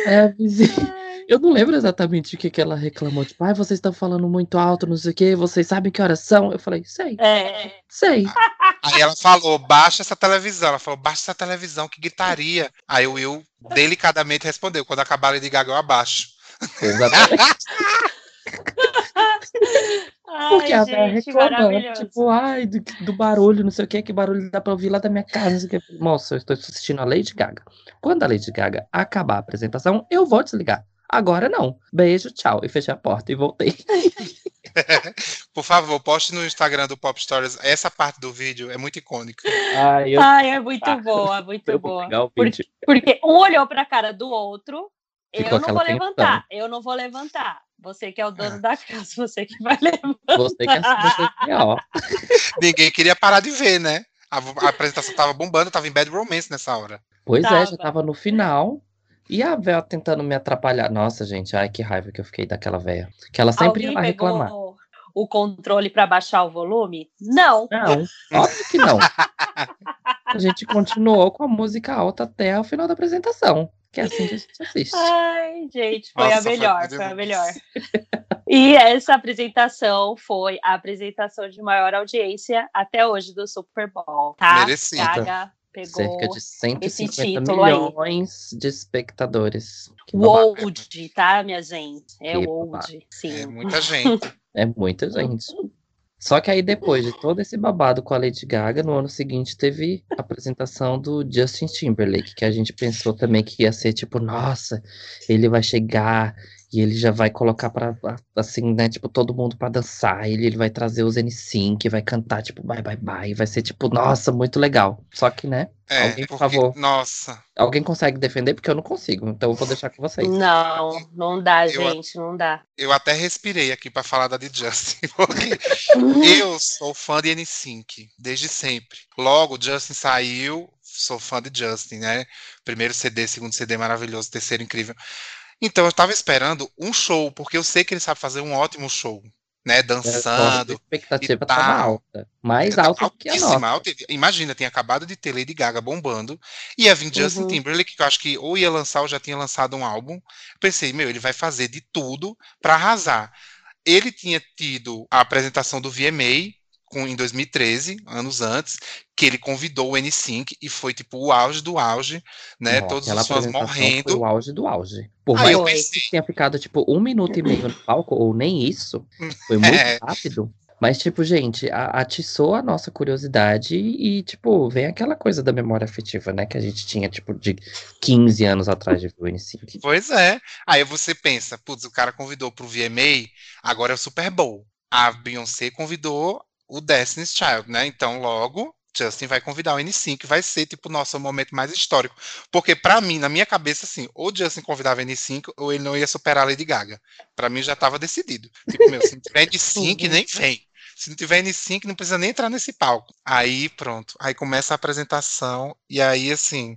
É a vizinha. Eu não lembro exatamente o que, que ela reclamou. Tipo, ai, vocês estão falando muito alto, não sei o quê, vocês sabem que horas são? Eu falei, sei. É. Sei. (laughs) Aí ela falou, baixa essa televisão. Ela falou, baixa essa televisão, que gritaria. Aí o Will delicadamente respondeu, quando acabar a Lady Gaga eu abaixo. Exatamente. (laughs) Porque Ai, a reclamando, tipo, ai, do, do barulho, não sei o que, que barulho dá pra ouvir lá da minha casa. Não sei o que. Moça, eu estou assistindo a Lady Gaga. Quando a Lady Gaga acabar a apresentação, eu vou desligar. Agora não. Beijo, tchau. E fechei a porta e voltei. (laughs) Por favor, poste no Instagram do Pop Stories essa parte do vídeo, é muito icônica. Ai, eu Ai, é muito Ah, boa, (laughs) muito boa. pegar o Por- vídeo. Porque um olhou pra cara do outro. Ficou eu não vou levantar, eu não vou levantar. Você que é o dono da casa, você que vai levantar. Você que é você que é, ó. Ninguém queria parar de ver, né? A, a apresentação tava bombando, tava em Bad Romance nessa hora. Pois é, Tava. já tava no final. E a véia tentando me atrapalhar. Nossa, gente, ai que raiva que eu fiquei daquela véia. Que ela sempre ia Alguém reclamar. pegou o controle pra baixar o volume? Não. Não, óbvio que não. (laughs) A gente continuou com a música alta até o final da apresentação. Que é assim que a gente assiste. Ai, gente, foi Nossa, a foi melhor, muito foi, a melhor. E essa apresentação foi a apresentação de maior audiência até hoje do Super Bowl, tá? Merecida. Gaga pegou Cerca de 150 título aí. milhões de espectadores. Que babado. Wold, tá, minha gente? É Wold, babado. sim. É muita gente. (laughs) É muita gente. Só que aí, depois de todo esse babado com a Lady Gaga, no ano seguinte teve a apresentação do Justin Timberlake, que a gente pensou também que ia ser tipo, nossa, ele vai chegar e ele já vai colocar pra, assim, né, tipo, todo mundo pra dançar, ele, ele vai trazer os N5, vai cantar, tipo, bye, bye, bye, vai ser, tipo, nossa, muito legal. Só que, né, É, Alguém, por porque, favor. nossa, alguém consegue defender, porque eu não consigo, então eu vou deixar com vocês. Não, não dá, Eu- gente, não dá. eu até respirei aqui pra falar da de Justin, (laughs) porque (laughs) eu sou fã de N5 desde sempre. Logo, Justin saiu, sou fã de Justin, né? Primeiro CD, segundo CD maravilhoso, terceiro incrível. Então eu tava esperando um show, porque eu sei que ele sabe fazer um ótimo show, né? A Dançando. expectativa e tava tal. alta. Mais alta que a nossa. alta. Imagina, tinha acabado de ter Lady Gaga bombando. Ia vir Justin Uhum. Timberlake, que eu acho que ou ia lançar ou já tinha lançado um álbum. Pensei, meu, ele vai fazer de tudo pra arrasar. Ele tinha tido a apresentação do VMA com, em 2013, anos antes, que ele convidou o N5 e foi tipo o auge do auge, né? Não, Todos os fãs morrendo. Foi o auge do auge. Por Aí mais eu pensei, que tenha ficado, tipo, um minuto e meio no palco, ou nem isso, foi (laughs) muito É. rápido. Mas, tipo, gente, atiçou a nossa curiosidade e, tipo, vem aquela coisa da memória afetiva, né? Que a gente tinha, tipo, de 15 anos atrás de ver o N5. Pois é. Aí você pensa, putz, o cara convidou pro VMA, agora é o Super Bowl. A Beyoncé convidou o Destiny's Child, né? Então, logo, Justin vai convidar o N5, vai ser, tipo, o nosso momento mais histórico. Porque, pra mim, na minha cabeça, assim, ou Justin convidava N5, ou ele não ia superar a Lady Gaga. Pra mim, já tava decidido. Tipo, meu, se não tiver N5, Uhum. (laughs) nem vem. Se não tiver N5, não precisa nem entrar nesse palco. Aí, pronto. Aí começa a apresentação, e aí, assim,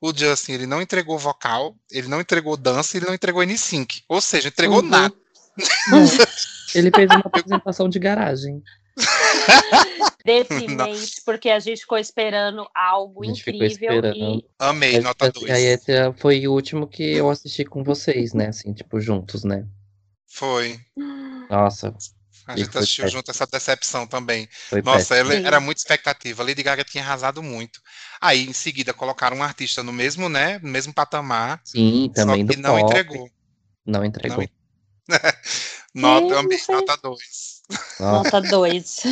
o Justin, ele não entregou vocal, ele não entregou dança, ele não entregou N5. Ou seja, entregou Uhum. nada. (laughs) Ele fez uma apresentação de garagem. (laughs) Deprimente, porque a gente ficou esperando algo A gente ficou incrível esperando. e Amei, Mas, nota assim, 2. Aí esse foi o último que eu assisti com vocês, né? Assim, tipo, juntos, né? Foi. Nossa, A gente assistiu junto essa decepção também. foi Nossa, era muita expectativa. Lady Gaga tinha arrasado muito. Aí, em seguida, colocaram um artista no mesmo, né? No mesmo patamar. Sim, também só do não pop. entregou. Não entregou. (laughs) Nota, amei, sim. nota 2. Nossa, nota 2.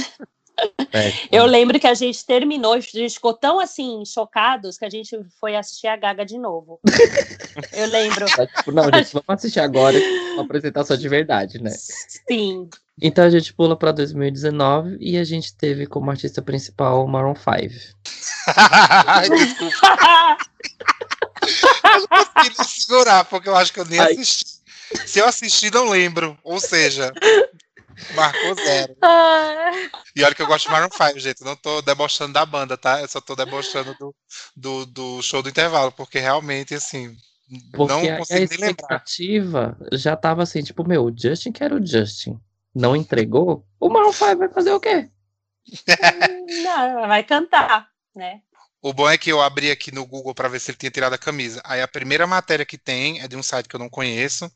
péssimo. Eu lembro que a gente terminou, a gente ficou tão assim, chocados, que a gente foi assistir a Gaga de novo. Eu lembro. Tá, tipo, não, gente, vamos assistir agora uma apresentação de verdade, né? Sim. Então a gente pula pra 2019 e a gente teve como artista principal o Maroon 5. Ai, desculpa, eu não consegui me segurar, porque eu acho que eu nem Ai. assisti. Se eu assisti, não lembro. Ou seja, marcou zero. Ah, E olha que eu gosto de Maroon 5, gente. Eu não tô debochando da banda, tá? Eu só tô debochando do, do, do show do intervalo, porque realmente, assim, Porque não a consigo lembrar. expectativa já tava assim, tipo, meu, o Justin que era o Justin. Não entregou? O Maroon 5 vai fazer o quê? (laughs) não, vai cantar, né? O bom é que eu abri aqui no Google para ver se ele tinha tirado a camisa. Aí a primeira matéria que tem é de um site que eu não conheço,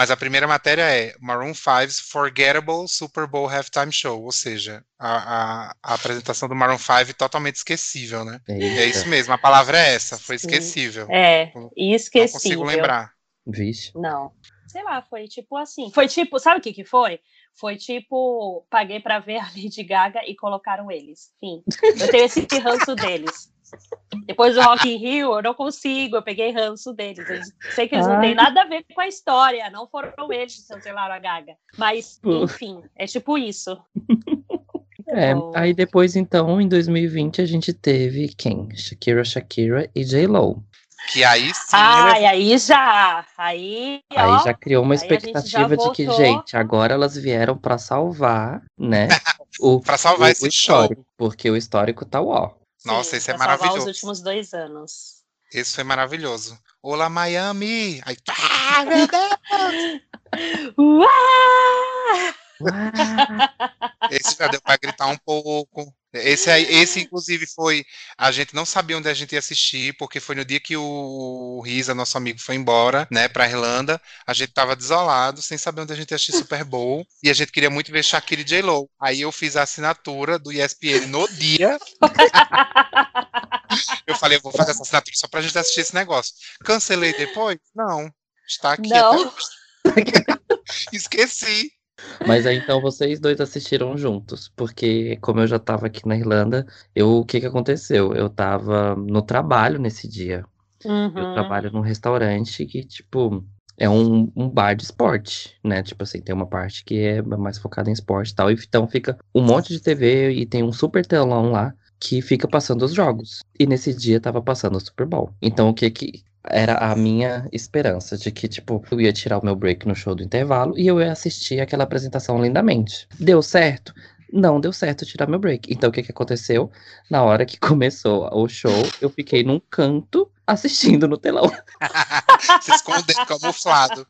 mas a primeira matéria é Maroon 5's Forgettable Super Bowl Halftime Show, ou seja, a, a, a apresentação do Maroon 5 totalmente esquecível, né? É isso mesmo, a palavra é essa, foi esquecível. É, esquecível. Não consigo lembrar. Vixe. Não. Sei lá, foi tipo assim. Foi tipo, sabe o que que foi? Foi tipo, paguei para ver a Lady Gaga e colocaram eles. Enfim, eu tenho esse ranço deles. Depois do Rock in Rio, eu não consigo, eu peguei ranço deles. Eles, sei que eles Ai. não têm nada a ver com a história, não foram eles que cancelaram a Gaga. Mas, enfim, é tipo isso. (laughs) É, aí depois, então, em 2020, a gente teve quem? Shakira, Shakira e J-Lo. Que aí sim. Ai, aí já. Aí, aí ó, já criou uma expectativa de que, gente, agora elas vieram para salvar, né? (laughs) para salvar o, esse o histórico, show. Porque o histórico tá ó. Nossa, esse é maravilhoso. os últimos dois anos. Esse foi maravilhoso. Olá, Miami! Aí, ah, (laughs) meu Deus! Uau! Esse já deu para gritar um pouco. Esse, aí, esse, inclusive, foi. A gente não sabia onde a gente ia assistir, porque foi no dia que o Risa, nosso amigo, foi embora, né, pra Irlanda. A gente tava desolado, sem saber onde a gente ia assistir Super Bowl. e a gente queria muito ver Shakira e J-Lo. Aí eu fiz a assinatura do ESPN no dia. (laughs) eu falei, eu vou fazer essa assinatura só pra gente assistir esse negócio. Cancelei depois? Não. Está aqui. Não. (laughs) Esqueci. Mas aí então vocês dois assistiram juntos, porque como eu já estava aqui na Irlanda, eu o que que aconteceu? Eu estava no trabalho nesse dia. Uhum. Eu trabalho num restaurante que, tipo, é um, um, bar de esporte, né? Tipo assim, tem uma parte que é mais focada em esporte e tal. Então fica um monte de TV e tem um super telão lá que fica passando os jogos. E nesse dia tava passando o Super Bowl. Então o que que era a minha esperança de que, tipo, eu ia tirar o meu break no show do intervalo e eu ia assistir aquela apresentação lindamente. Deu certo? Não deu certo tirar meu break. Então, o que, que aconteceu? Na hora que começou o show, eu fiquei num canto assistindo no telão. (laughs) Se escondendo, camuflado.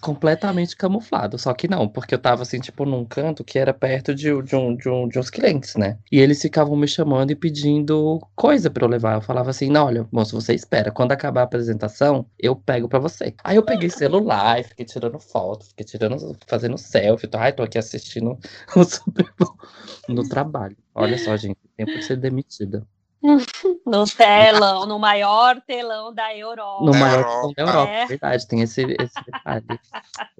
Completamente camuflado. Só que não, porque eu tava assim, tipo, num canto que era perto de, de, um, de, um, de uns clientes, né? E eles ficavam me chamando e pedindo coisa para eu levar. Eu falava assim: não, olha, moço, você espera. Quando acabar a apresentação, eu pego para você. Aí eu peguei celular e fiquei tirando foto, fiquei tirando, fazendo selfie. Tô, ai, tô aqui assistindo (laughs) o Super Bowl no trabalho. Olha só, gente, tempo de ser demitida. (laughs) No telão, no maior telão da Europa. No maior telão da Europa, é. verdade, tem esse, esse detalhe.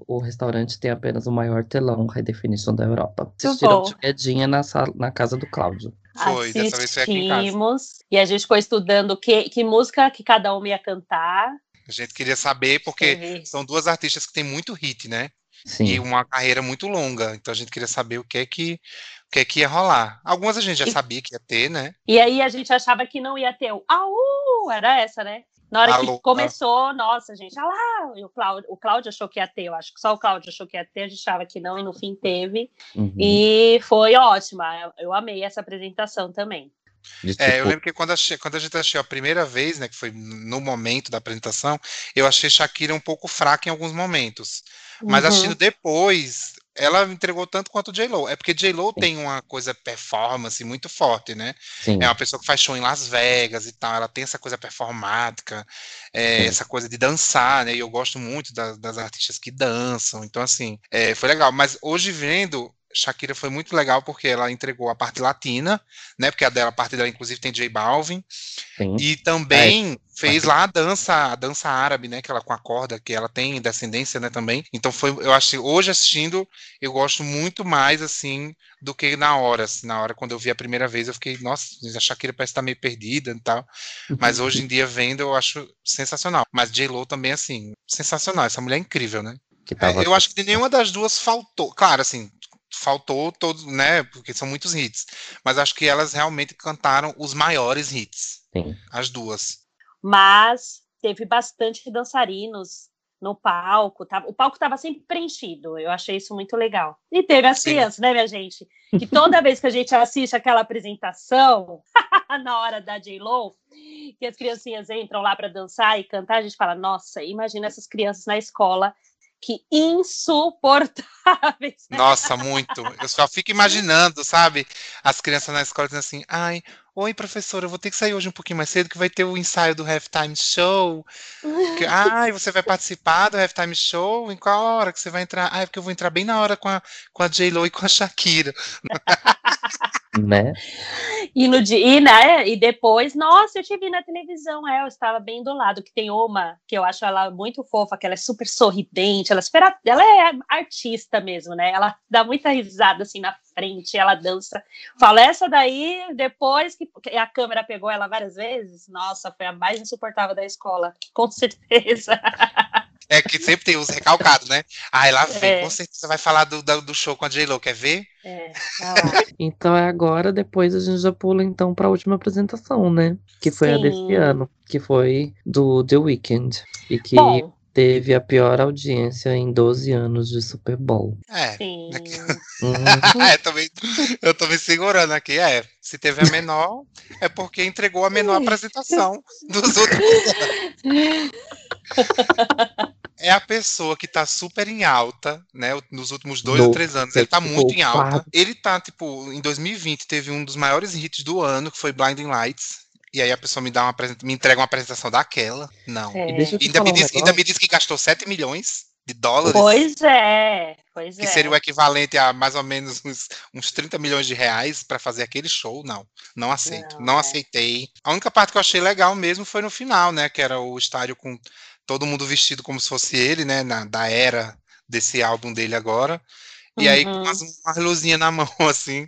o restaurante tem apenas o maior telão High Definition da Europa. Assistiram Quedinha na, na casa do Cláudio. Foi, dessa vez foi aqui em casa. E a gente ficou estudando que, que música que cada um ia cantar. A gente queria saber, porque são duas artistas que têm muito hit, né? Sim. E uma carreira muito longa. Então a gente queria saber o que é que que, é que ia rolar. Algumas a gente já e, sabia que ia ter, né? E aí a gente achava que não ia ter o au, era essa, né? Na hora Alô, que começou, ah. nossa, gente, ah lá, o Cláudio, o Cláudio achou que ia ter, eu acho que só o Cláudio achou que ia ter, a gente achava que não, e no fim teve. Uhum. E foi ótima, eu, eu amei essa apresentação também. É, eu lembro que quando, achei, quando a gente achou a primeira vez, né, que foi no momento da apresentação, eu achei Shakira um pouco fraca em alguns momentos. Mas uhum. assistindo depois, ela entregou tanto quanto o J-Lo. É porque J-Lo tem uma coisa performance muito forte, né? Sim. É uma pessoa que faz show em Las Vegas e tal. Ela tem essa coisa performática, é, essa coisa de dançar, né? E eu gosto muito da, das artistas que dançam. Então, assim, é, foi legal. Mas hoje vendo, Shakira foi muito legal porque ela entregou a parte latina, né? Porque a dela, a parte dela, inclusive, tem J Balvin. Sim. E também é. fez lá a dança, a dança árabe, né? Que ela com a corda, que ela tem descendência, né? Também. Então foi, eu acho, hoje assistindo, eu gosto muito mais assim do que na hora. Assim, na hora quando eu vi a primeira vez, eu fiquei, nossa, a Shakira parece estar meio perdida e tal. Mas hoje em dia vendo, eu acho sensacional. Mas J Lo também assim, sensacional. Essa mulher é incrível, né? É, eu acho que de nenhuma das duas faltou. Claro, assim, faltou todos, né? Porque são muitos hits. Mas acho que elas realmente cantaram os maiores hits. Sim. As duas. Mas teve bastante dançarinos no palco. Tá? O palco estava sempre preenchido. Eu achei isso muito legal. E teve as Sim. crianças, né, minha gente? Que toda vez que a gente assiste aquela apresentação, (laughs) na hora da J-Lo, que as criancinhas entram lá para dançar e cantar, a gente fala: nossa, imagina essas crianças na escola que insuportáveis. Nossa, muito. Eu só fico imaginando, sabe? As crianças na escola dizendo assim: ai, oi, professora, eu vou ter que sair hoje um pouquinho mais cedo, que vai ter o ensaio do Halftime Show. Que, (laughs) ai, você vai participar do Halftime Show? Em qual hora que você vai entrar? Ah, é porque eu vou entrar bem na hora com a, com a J-Lo e com a Shakira. (laughs) né? E, no, e, né, e depois, nossa, eu te vi na televisão, é, eu estava bem do lado, que tem uma, que eu acho ela muito fofa, que ela é super sorridente, ela, é super, ela é artista mesmo, né? Ela dá muita risada assim na frente, ela dança. Fala, essa daí, depois que a câmera pegou ela várias vezes, nossa, foi a mais insuportável da escola, (laughs) com certeza. É que sempre tem os recalcados, né? Ah, lá vem, é. com certeza vai falar do, do show com a J-Lo, quer ver? É, então é agora, depois a gente já pula então para a última apresentação, né? Que foi Sim. a desse ano, que foi do The Weeknd. E que Bom, teve a pior audiência em 12 anos de Super Bowl. É. Sim. (laughs) Uhum. é também, eu tô me segurando aqui. É, se teve a menor, é porque entregou a menor apresentação dos outros anos. é a pessoa que tá super em alta, né? Nos últimos dois ou três anos. Ele tá muito em alta. Ele tá, tipo, em 2020 teve um dos maiores hits do ano, que foi Blinding Lights. E aí a pessoa me dá uma me entrega uma apresentação daquela. Não. É. Ainda, me diz, um ainda me diz que gastou 7 milhões de dólares. Pois é, pois que é. seria o equivalente a mais ou menos uns, uns 30 milhões de reais para fazer aquele show. Não, não aceito. Não, não é. aceitei. A única parte que eu achei legal mesmo foi no final, né? Que era o estádio com todo mundo vestido como se fosse ele, né? Na, da era desse álbum dele agora. E uhum. aí com uhum. umas, uma luzinha na (laughs) mão, assim.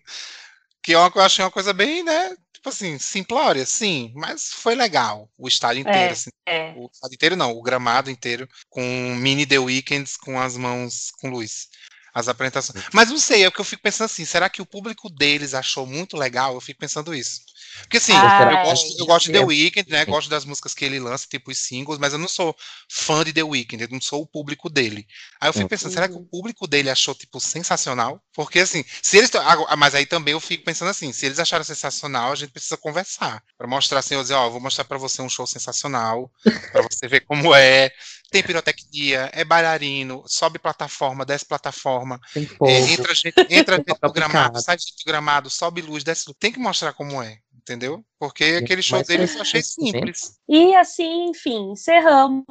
Que eu achei uma coisa bem, né? Tipo assim, simplória, sim, mas foi legal o estádio inteiro, é, assim, é. o estádio inteiro não, o gramado inteiro, com mini The Weekends com as mãos com luz. As apresentações. Mas não sei, é o que eu fico pensando assim, será que o público deles achou muito legal? Eu fico pensando isso. Porque assim, ah, eu, gosto, eu gosto de The Weeknd, né? Gosto das músicas que ele lança, tipo os singles, mas eu não sou fã de The Weeknd, eu não sou o público dele. Aí eu fico pensando, será que o público dele achou, tipo, sensacional? Porque assim, se eles. Mas aí também eu fico pensando assim, se eles acharam sensacional, a gente precisa conversar. para mostrar assim, eu dizer, ó, vou mostrar para você um show sensacional, para você ver como é. Tem pirotecnia, é bailarino, sobe plataforma, desce plataforma, é, entra gente, entra (laughs) dentro do gramado, sai do gramado, sobe luz, desce luz. Tem que mostrar como é entendeu? Porque aquele show dele eu achei simples. E assim, enfim, encerramos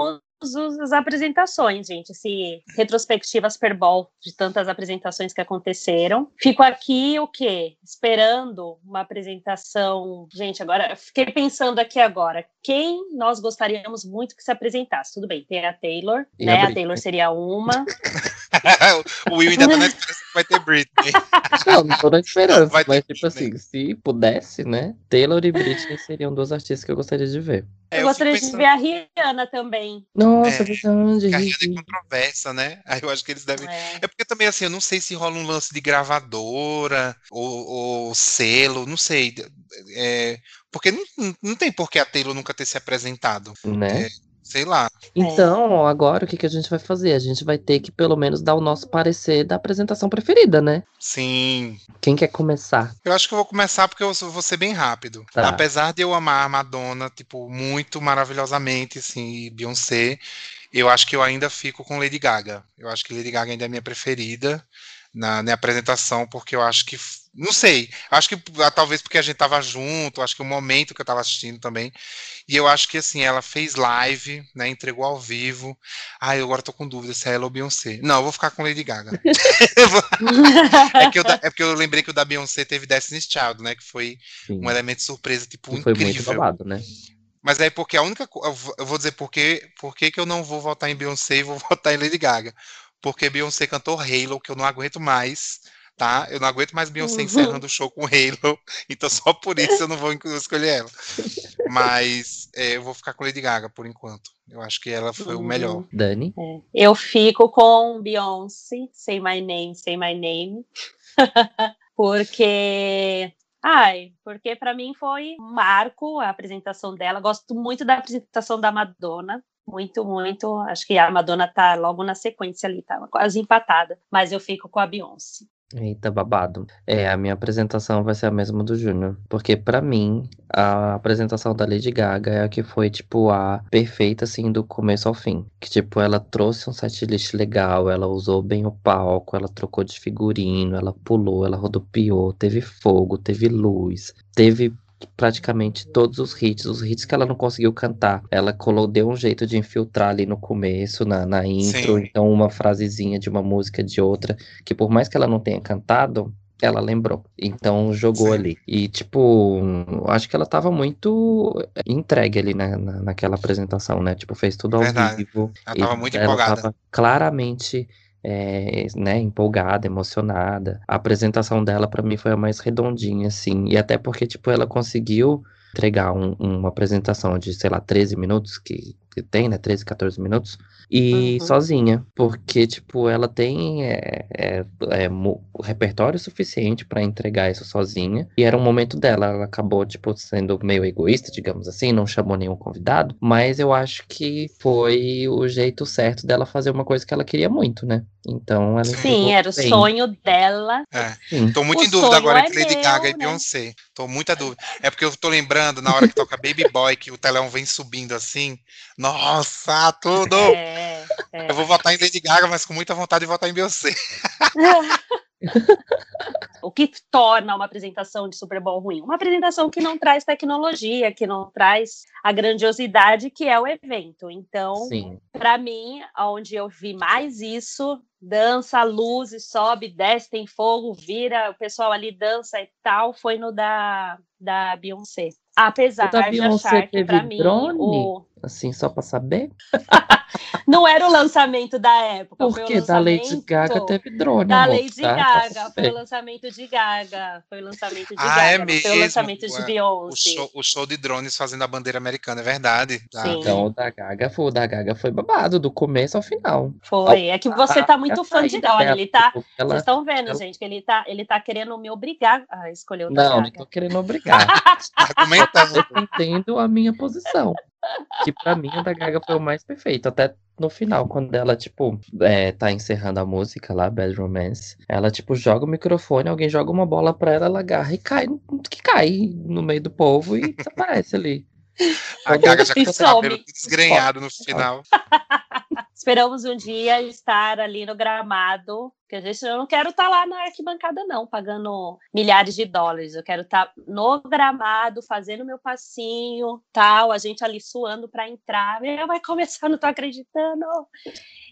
as apresentações, gente, esse retrospectiva Super Bowl de tantas apresentações que aconteceram. Fico aqui o quê? Esperando uma apresentação. Gente, agora fiquei pensando aqui agora, quem nós gostaríamos muito que se apresentasse? Tudo bem, tem a Taylor, né? A Taylor seria uma. (laughs) (laughs) o Will ainda tá na esperança que vai ter Britney. Não, não tô na esperança, mas tipo Britney. assim, se pudesse, né? Taylor e Britney seriam duas artistas que eu gostaria de ver. É, eu, eu gostaria pensando... de ver a Rihanna também. Nossa, é, verdade. A Rihanna é controversa, né? Aí eu acho que eles devem. É. é. porque também, assim, eu não sei se rola um lance de gravadora ou, ou selo, não sei. É, porque não, não tem por que a Taylor nunca ter se apresentado. Né? É, sei lá. Então, agora o que, que a gente vai fazer? A gente vai ter que pelo menos dar o nosso parecer da apresentação preferida, né? Sim. Quem quer começar? Eu acho que eu vou começar porque eu vou ser bem rápido. Tá. Apesar de eu amar a Madonna, tipo, muito maravilhosamente, assim, e Beyoncé, eu acho que eu ainda fico com Lady Gaga. Eu acho que Lady Gaga ainda é minha preferida na, na apresentação, porque eu acho que não sei. Acho que ah, talvez porque a gente tava junto, acho que o momento que eu tava assistindo também. E eu acho que assim, ela fez live, né? Entregou ao vivo. Ai, eu agora tô com dúvida se é ela ou Beyoncé. Não, eu vou ficar com Lady Gaga. (laughs) (laughs) é, que eu, é porque eu lembrei que o da Beyoncé teve Destiny's Child, né? Que foi Sim. um elemento surpresa, tipo, que incrível. Foi muito babado, né? Mas aí porque a única eu vou dizer por que, por que eu não vou votar em Beyoncé e vou (laughs) votar em Lady Gaga. Porque Beyoncé cantou Halo, que eu não aguento mais tá? Eu não aguento mais Beyoncé uhum. encerrando o show com Halo, (laughs) então só por isso eu não vou escolher ela. Mas é, eu vou ficar com Lady Gaga por enquanto. Eu acho que ela foi uhum. o melhor. Dani? É. Eu fico com Beyoncé, Say My Name, Say My Name. (laughs) porque Ai, porque para mim foi um marco a apresentação dela. Gosto muito da apresentação da Madonna. Muito, muito. Acho que a Madonna tá logo na sequência ali, tá quase empatada. Mas eu fico com a Beyoncé. Eita, babado. É, a minha apresentação vai ser a mesma do Júnior. Porque para mim, a apresentação da Lady Gaga é a que foi, tipo, a perfeita, assim, do começo ao fim. Que, tipo, ela trouxe um setlist legal, ela usou bem o palco, ela trocou de figurino, ela pulou, ela rodopiou, teve fogo, teve luz, teve praticamente todos os hits, os hits que ela não conseguiu cantar, ela colou, deu um jeito de infiltrar ali no começo, na, na intro, Sim. então uma frasezinha de uma música de outra, que por mais que ela não tenha cantado, ela lembrou. Então jogou Sim. ali. E, tipo, acho que ela tava muito entregue ali na, na, naquela apresentação, né? Tipo, fez tudo ao Verdade. vivo. Ela tava muito ela empolgada. Tava claramente é, né, empolgada, emocionada. A apresentação dela para mim foi a mais redondinha, assim, e até porque, tipo, ela conseguiu entregar um, uma apresentação de, sei lá, 13 minutos, que, que tem, né, 13, 14 minutos, e uhum. sozinha, porque, tipo, ela tem é, é, é, repertório suficiente para entregar isso sozinha, e era um momento dela, ela acabou, tipo, sendo meio egoísta, digamos assim, não chamou nenhum convidado, mas eu acho que foi o jeito certo dela fazer uma coisa que ela queria muito, né? Então ela Sim, era o bem. sonho dela. É. Tô muito o em dúvida agora é entre Lady meu, Gaga né? e Beyoncé. Tô muita dúvida. É porque eu tô lembrando na hora que toca Baby Boy, que o telão vem subindo assim. Nossa, tudo! É, é. Eu vou votar em Lady Gaga, mas com muita vontade de votar em Beyoncé. (laughs) o que torna uma apresentação de Super Bowl ruim? Uma apresentação que não traz tecnologia, que não traz a grandiosidade que é o evento. Então, para mim, onde eu vi mais isso, dança, luz, sobe, desce, tem fogo, vira, o pessoal ali dança e tal, foi no da, da Beyoncé. Apesar de achar que para mim o assim só para saber? não era o lançamento da época. Porque da Lady Gaga teve drone. Da amor, Lady tá? Gaga, foi o lançamento de Gaga. Foi o lançamento de ah, é Gaga. É mesmo. Foi o lançamento de Beyoncé. O show, o show, de drones fazendo a bandeira americana, é verdade. Tá. Então o da Gaga foi, o da Gaga foi babado, do começo ao final. Foi. É que você tá muito fã de Olha, ele tá. Ela, vocês estão vendo, ela... gente, que ele tá, ele tá querendo me obrigar a escolher o da Não, Gaga. não tô querendo obrigar. (laughs) Argumentando. Eu entendo a minha posição. Que pra mim, o da Gaga foi o mais perfeito. Até no final, quando ela, tipo, é, tá encerrando a música lá, Bad Romance, ela, tipo, joga o microfone, alguém joga uma bola pra ela, ela agarra e cai, que cai no meio do povo e desaparece ali. A Gaga já com o cabelo desgrenhado no final. (laughs) Esperamos um dia estar ali no gramado, que a gente eu não quero estar lá na arquibancada não, pagando milhares de dólares. Eu quero estar no gramado, fazendo meu passinho, tal, a gente ali suando para entrar. Meu, vai começar, não tô acreditando.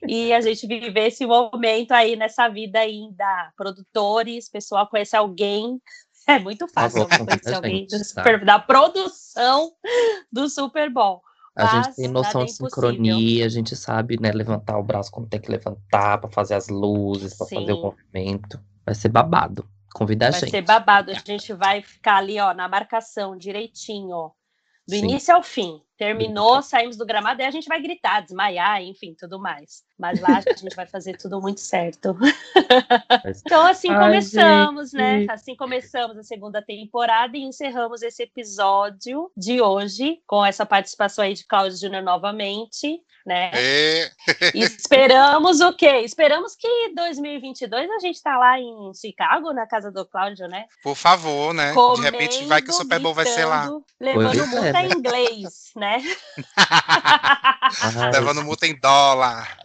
E a gente viver esse momento aí nessa vida ainda, produtores, pessoal conhecer alguém é muito fácil conhecer alguém super, da produção do Super Bowl. A gente tem noção de sincronia, a gente sabe, né, levantar o braço quando tem que levantar, para fazer as luzes, para fazer o movimento. Vai ser babado. Convida a vai gente. Vai ser babado. A gente vai ficar ali, ó, na marcação, direitinho, ó. Do Sim. início ao fim. Terminou, saímos do gramado, e a gente vai gritar, desmaiar, enfim, tudo mais. Mas lá a gente vai fazer tudo muito certo. (laughs) então, assim Ai, começamos, gente. né? Assim começamos a segunda temporada e encerramos esse episódio de hoje com essa participação aí de Cláudio Júnior novamente né? É. Esperamos o quê? Esperamos que 2022 a gente tá lá em Chicago, na casa do Cláudio, né? Por favor, né? Comendo, de repente vai que o Super Bowl vai ser lá. Levando multa é, né? em inglês, né? Levando multa em dólar.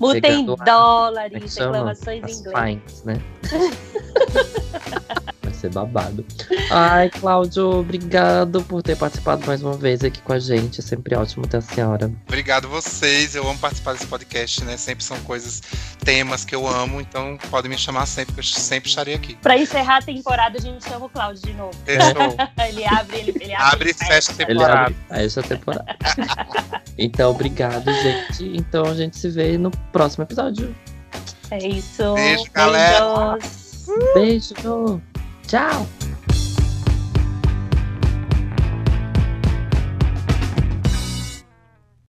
Multa em dólares, reclamações em inglês. Fines, né? (laughs) ser babado. (laughs) Ai, Cláudio, obrigado por ter participado mais uma vez aqui com a gente. É sempre ótimo ter a senhora. Obrigado vocês. Eu amo participar desse podcast, né? Sempre são coisas, temas que eu amo, então pode me chamar sempre, que eu sempre estarei aqui. Para encerrar a temporada, a gente chama o Cláudio de novo. Fechou. (laughs) ele abre, ele, ele abre, abre e fecha a temporada. Ele abre, fecha a temporada. então, obrigado, gente. Então a gente se vê no próximo episódio. É isso. Beijo, galera. Beijos. Beijo. Tchau!